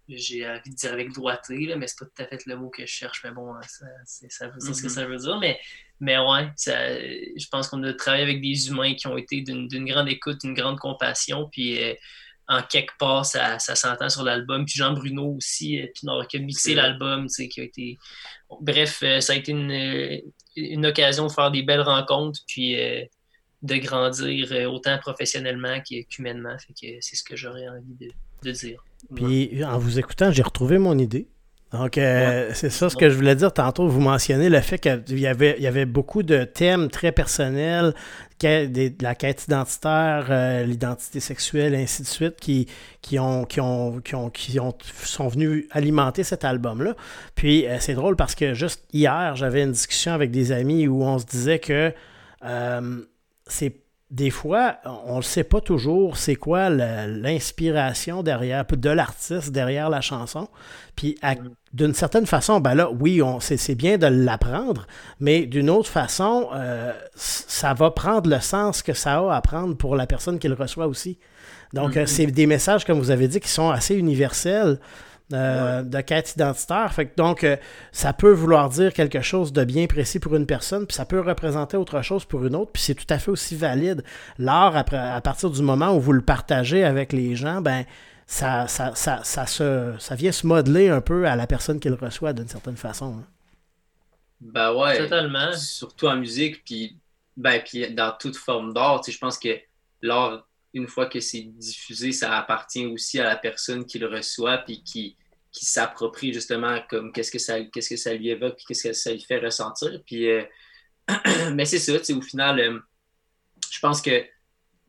j'ai envie de dire avec doigté, là, mais c'est pas tout à fait le mot que je cherche, mais bon, ça, c'est, ça veut dire ce que mm-hmm. ça veut dire. Mais, mais ouais, je pense qu'on a travaillé avec des humains qui ont été d'une, grande écoute, d'une grande compassion, puis euh, en quelque part, ça, ça s'entend sur l'album. Puis Jean Bruno aussi, euh, puis qui a mixé l'album, qui a été. Bref, euh, ça a été une, une, occasion de faire des belles rencontres, puis de grandir autant professionnellement qu'humainement. Fait que c'est ce que j'aurais envie de, de dire. Puis en vous écoutant, j'ai retrouvé mon idée. Donc, euh, c'est ça ce que je voulais dire tantôt. Vous mentionnez le fait qu'il y avait, il y avait beaucoup de thèmes très personnels, de la quête identitaire, euh, l'identité sexuelle, ainsi de suite, qui, qui, ont, qui, ont, qui, ont, qui ont, sont venus alimenter cet album-là. Puis, euh, c'est drôle parce que juste hier, j'avais une discussion avec des amis où on se disait que c'est des fois, on ne sait pas toujours c'est quoi l'inspiration derrière, de l'artiste derrière la chanson. Puis mm. d'une certaine façon, ben là, oui, c'est bien de l'apprendre, mais d'une autre façon, euh, ça va prendre le sens que ça a à prendre pour la personne qui le reçoit aussi. Donc, euh, mm-hmm. c'est des messages, comme vous avez dit, qui sont assez universels. Euh, de quête identitaire. Fait donc, euh, ça peut vouloir dire quelque chose de bien précis pour une personne, puis ça peut représenter autre chose pour une autre, puis c'est tout à fait aussi valide. L'art, à partir du moment où vous le partagez avec les gens, ben ça, ça, ça, ça, se, ça vient se modeler un peu à la personne qui le reçoit d'une certaine façon. Hein. Ben ouais. Totalement. Surtout en musique, puis ben, puis dans toute forme d'art. Je pense que l'art, une fois que c'est diffusé, ça appartient aussi à la personne qui le reçoit, puis qui, qui s'approprie justement comme qu'est-ce que ça qu'est-ce que ça lui évoque qu'est-ce que ça lui fait ressentir. Puis mais c'est ça au final je pense que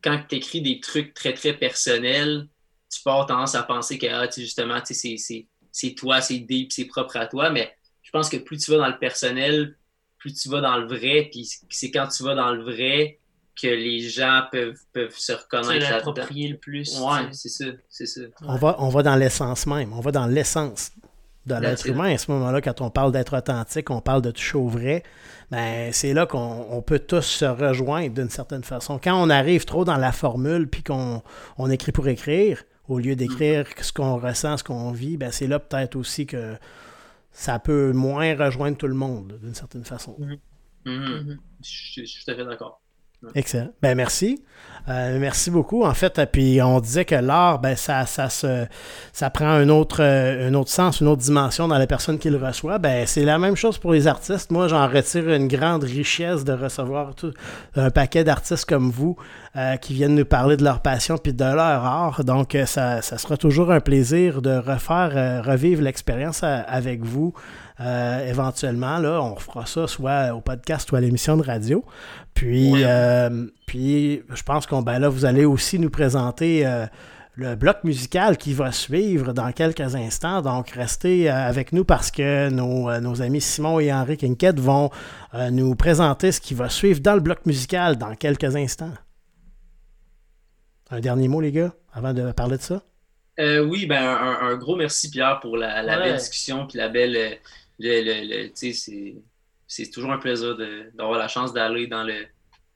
quand tu écris des trucs très très personnels tu peux tendance à penser que ah, justement c'est toi c'est deep c'est propre à toi. Mais je pense que plus tu vas dans le personnel plus tu vas dans le vrai puis c'est quand tu vas dans le vrai que les gens peuvent, peuvent se reconnaître l'approprier le plus. Ouais, c'est ça, c'est ça. On va, on va dans l'essence même, on va dans l'essence de l'être humain. À ce moment-là, quand on parle d'être authentique, on parle de toucher au vrai, ben, c'est là qu'on peut tous se rejoindre d'une certaine façon. Quand on arrive trop dans la formule, puis qu'on on écrit pour écrire, au lieu d'écrire mm-hmm. ce qu'on ressent, ce qu'on vit, ben, c'est là peut-être aussi que ça peut moins rejoindre tout le monde, d'une certaine façon. Mm-hmm. Je, je suis tout à fait d'accord. Excellent. Ben merci. Euh, merci beaucoup. En fait, puis on disait que l'art, ben, ça, se, prend un autre, euh, un autre sens, une autre dimension dans la personne qui le reçoit. Ben, c'est la même chose pour les artistes. Moi, j'en retire une grande richesse de recevoir tout, un paquet d'artistes comme vous euh, qui viennent nous parler de leur passion puis de leur art. Donc, ça, ça sera toujours un plaisir de refaire, revivre l'expérience avec vous. Éventuellement, là, on fera ça soit au podcast ou à l'émission de radio. Puis, euh, puis je pense qu'on ben là, vous allez aussi nous présenter euh, le bloc musical qui va suivre dans quelques instants. Donc, restez euh, avec nous parce que nos, nos amis Simon et Henri Kinket vont nous présenter ce qui va suivre dans le bloc musical dans quelques instants. Un dernier mot, les gars, avant de parler de ça? oui, ben un, gros merci, Pierre, pour la, belle discussion puis la belle. Le, c'est toujours un plaisir d'avoir la chance d'aller dans le,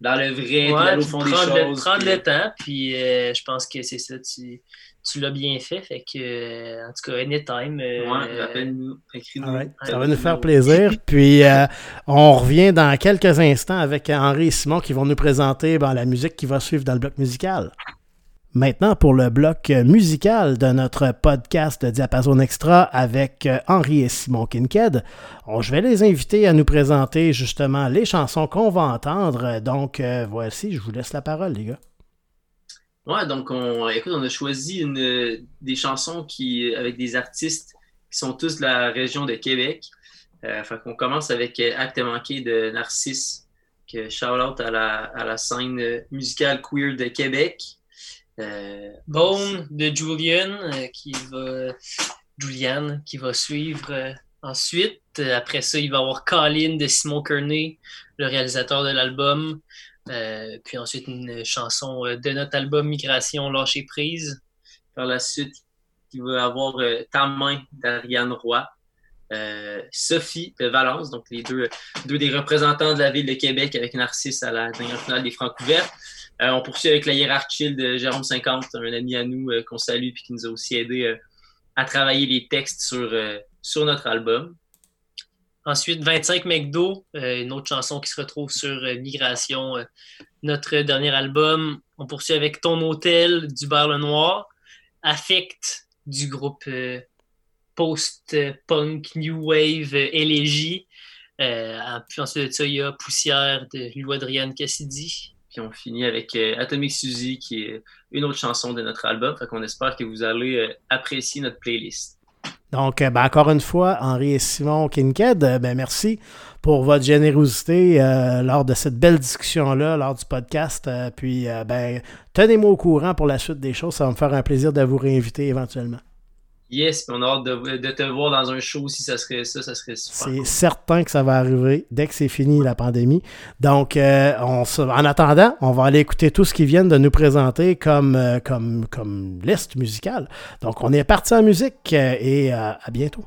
dans le vrai, d'aller au fond des choses. Le, prendre le temps, puis euh, je pense que c'est ça, tu, tu l'as bien fait. Fait que, euh, en tout cas, anytime. Euh, ouais, rappelle-nous, écris-nous. ça va nous faire plaisir. puis, on revient dans quelques instants avec Henri et Simon qui vont nous présenter ben, la musique qui va suivre dans le bloc musical. Maintenant, pour le bloc musical de notre podcast Diapason Extra avec euh, Henri et Simon Kinked, je vais les inviter à nous présenter justement les chansons qu'on va entendre. Donc, euh, voici, je vous laisse la parole, les gars. Ouais, donc, on, écoute, on a choisi des chansons qui, avec des artistes qui sont tous de la région de Québec. Euh, qu'on commence avec Acte manqué de Narcisse, que shout out à la scène musicale queer de Québec. Euh, Bone de Julian euh, qui va Julian qui va suivre euh, ensuite. Après ça, il va y avoir Colin de Simon Kearney, le réalisateur de l'album. puis ensuite, une chanson de notre album Migration Lâcher Prise. Par la suite, il va y avoir Ta main d'Ariane Roy. Sophie de Valence, donc les deux, deux des représentants de la ville de Québec avec Narcisse à la dernière finale des Francs ouverts. Euh, on poursuit avec la hiérarchie de Jérôme 50, un ami à nous euh, qu'on salue et qui nous a aussi aidé euh, à travailler les textes sur, notre album. Ensuite, 25 McDo, une autre chanson qui se retrouve sur Migration, notre dernier album. On poursuit avec Ton Hôtel du Bar Le Noir, Affect du groupe post-punk, new wave, Élégie. puis ensuite de ça, il y a Poussière de Louis Adrienne Cassidy on finit avec euh, Atomic Suzy, qui est une autre chanson de notre album. Fait qu'on espère que vous allez euh, apprécier notre playlist. Donc, euh, ben, encore une fois, Henri et Simon Kinked, ben, merci pour votre générosité lors de cette belle discussion-là, lors du podcast. puis, ben, tenez-moi au courant pour la suite des choses. Ça va me faire un plaisir de vous réinviter éventuellement. Yes, on a hâte de, te voir dans un show si ça serait ça, ça serait super. C'est certain que ça va arriver dès que c'est fini la pandémie. Donc, euh, on en attendant, on va aller écouter tout ce qu'ils viennent de nous présenter comme, euh, comme, comme liste musicale. Donc, on est parti en musique euh, et à bientôt.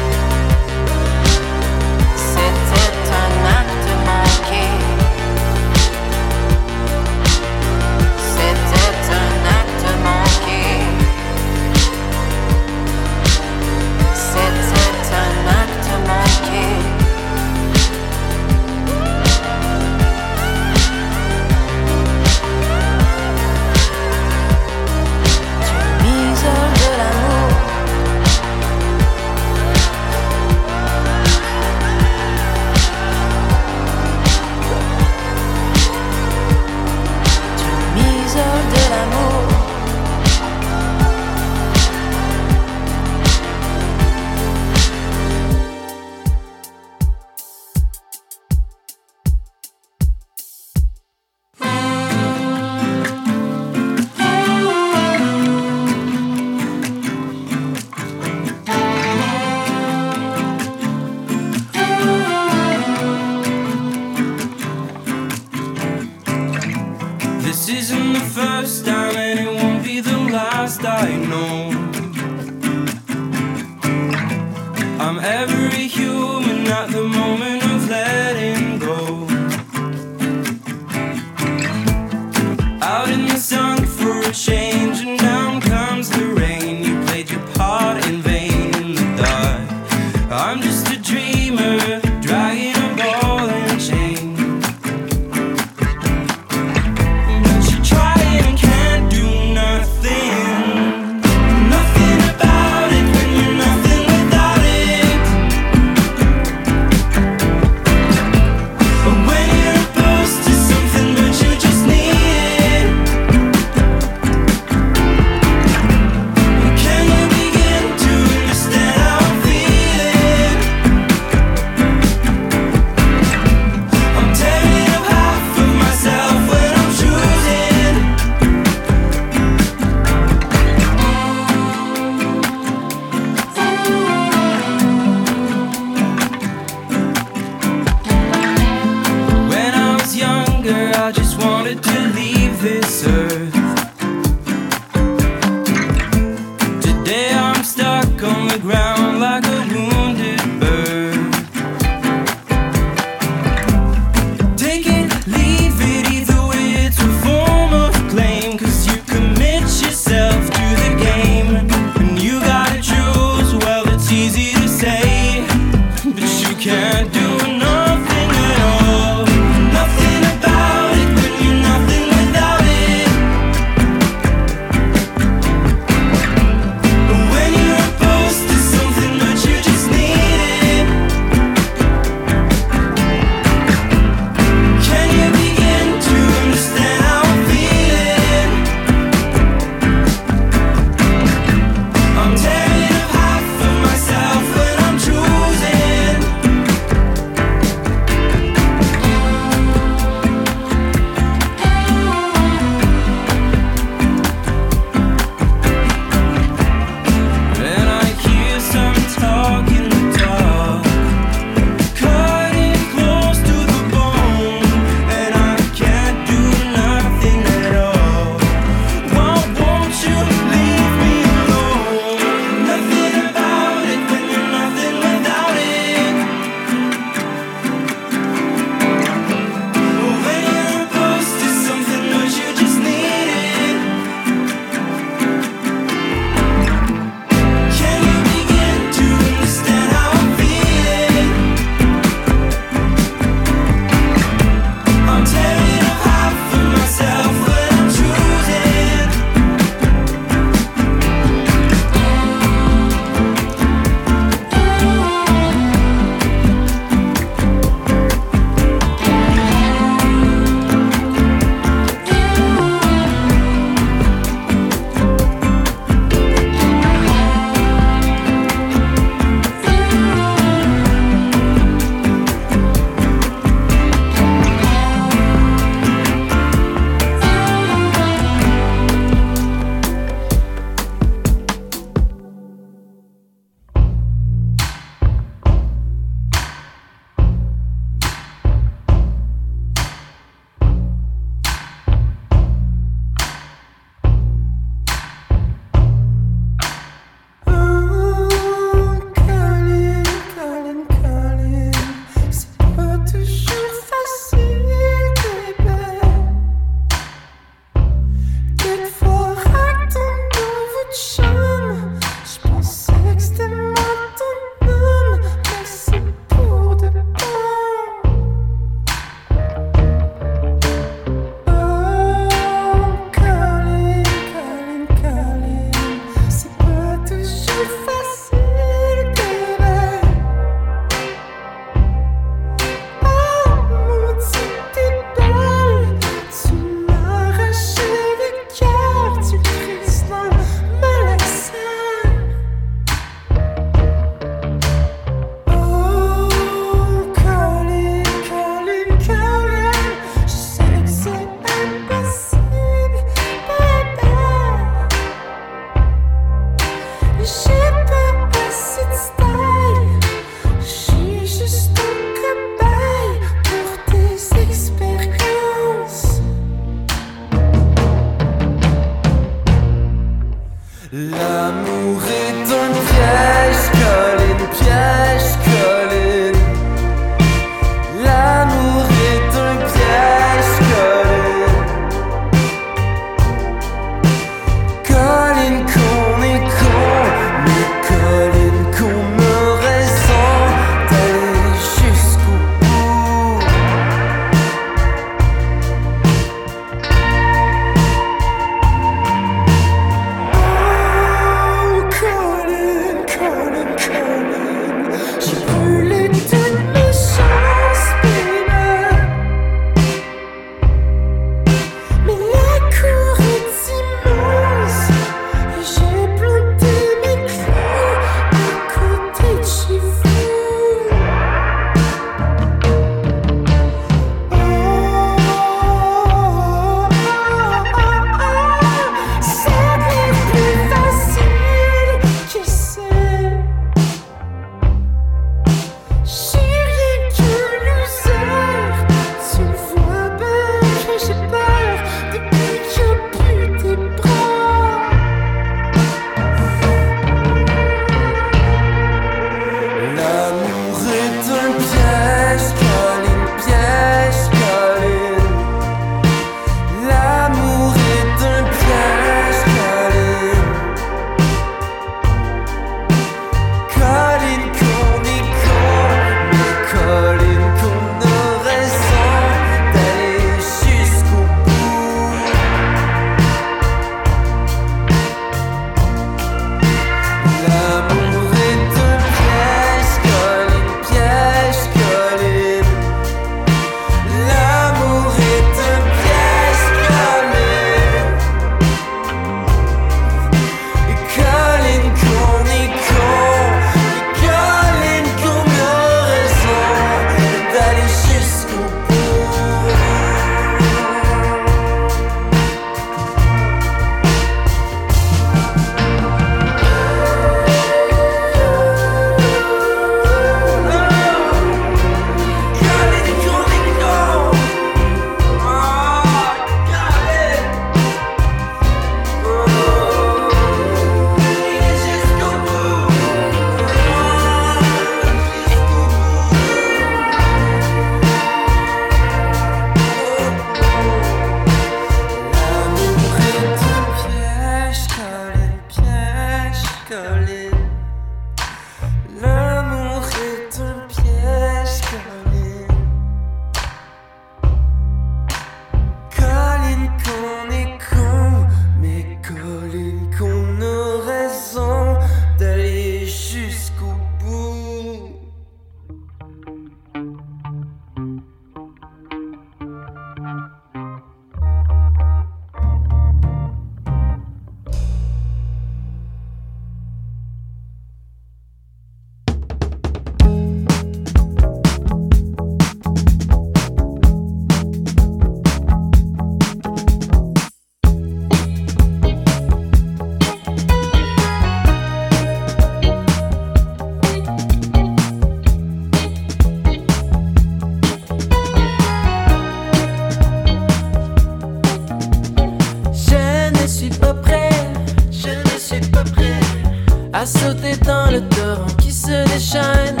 On se casse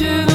je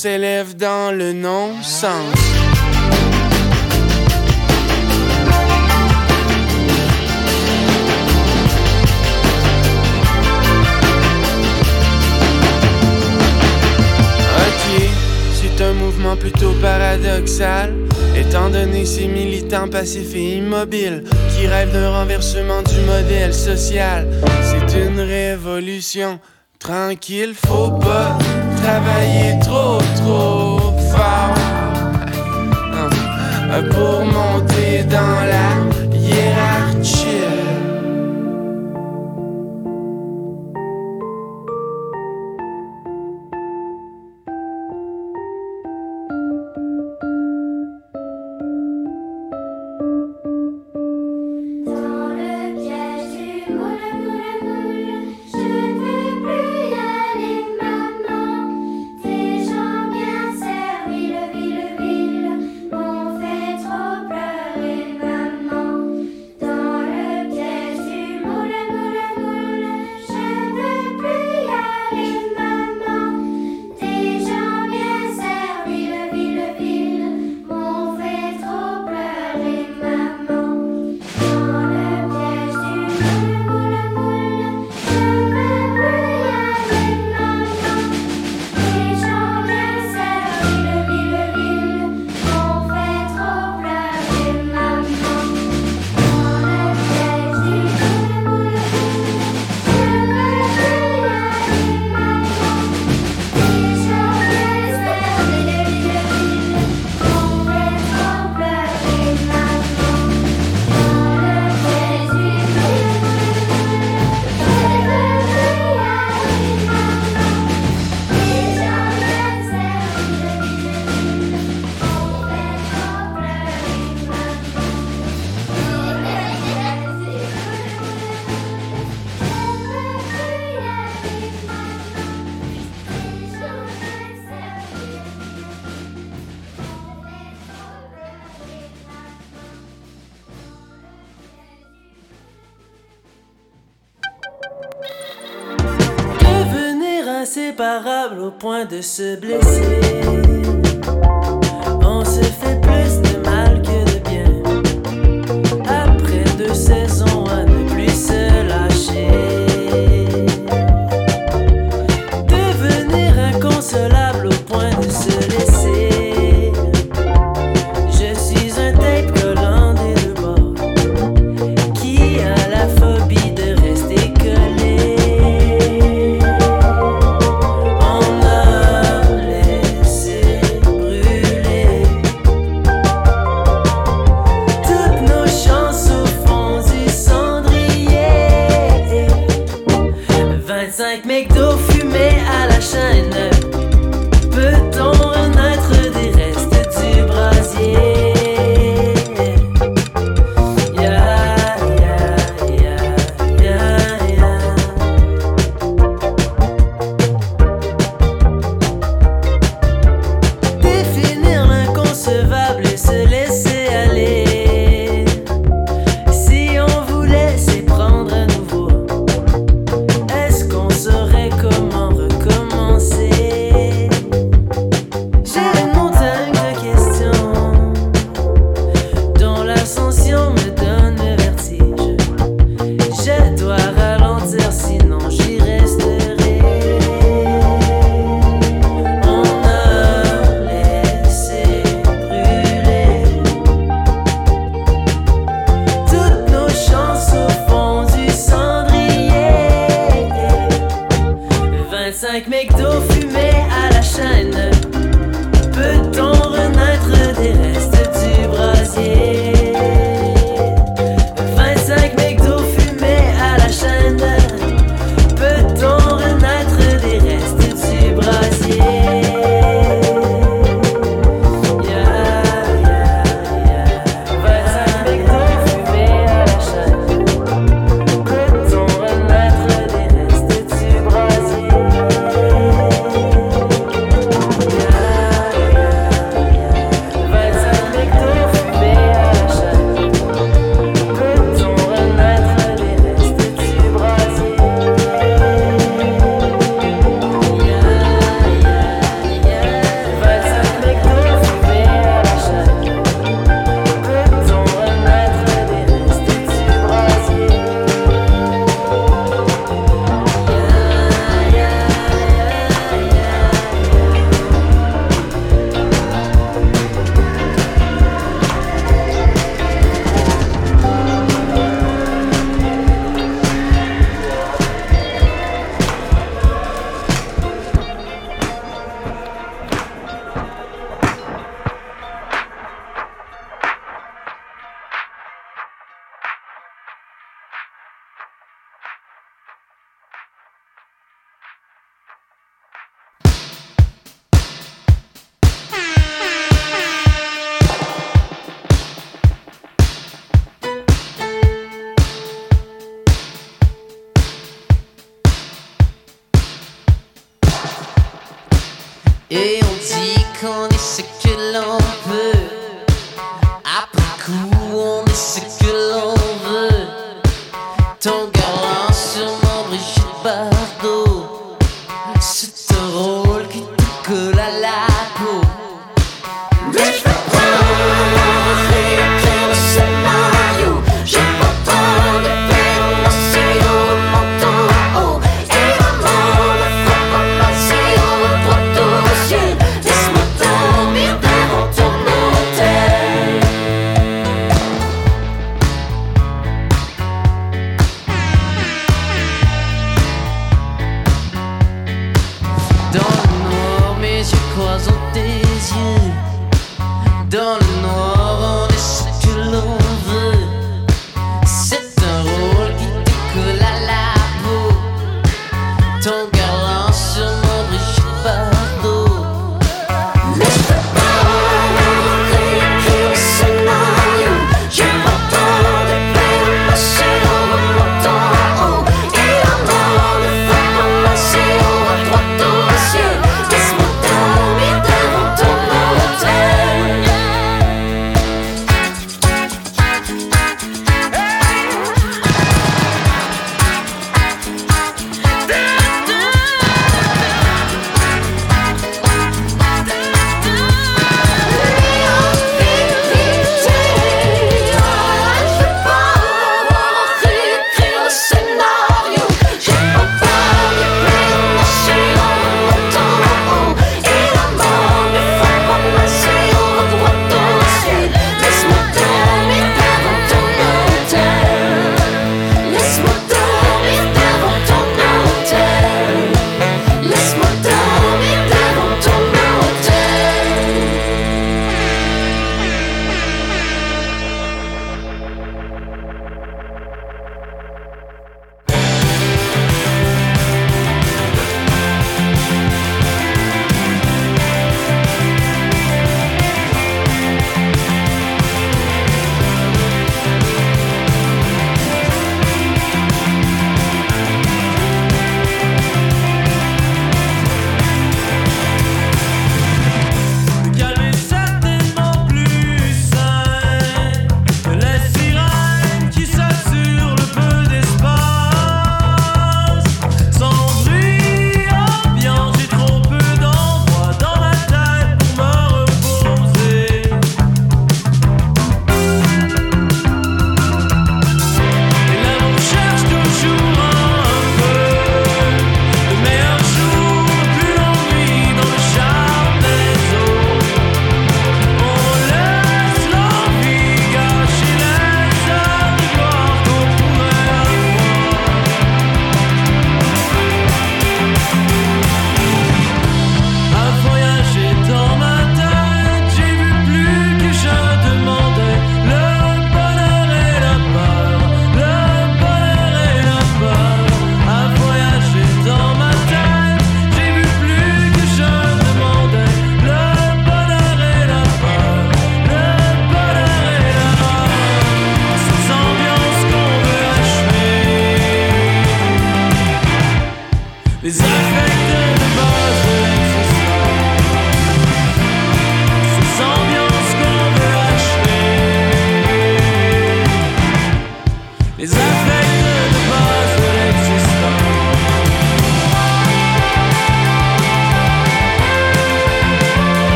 s'élève dans le non-sens. un mouvement plutôt paradoxal, étant donné ces militants passifs et immobiles qui rêvent d'un renversement du modèle social. C'est une révolution tranquille, faut pas Travailler trop, trop fort. Pour monter dans la Incomparable au point de se blesser.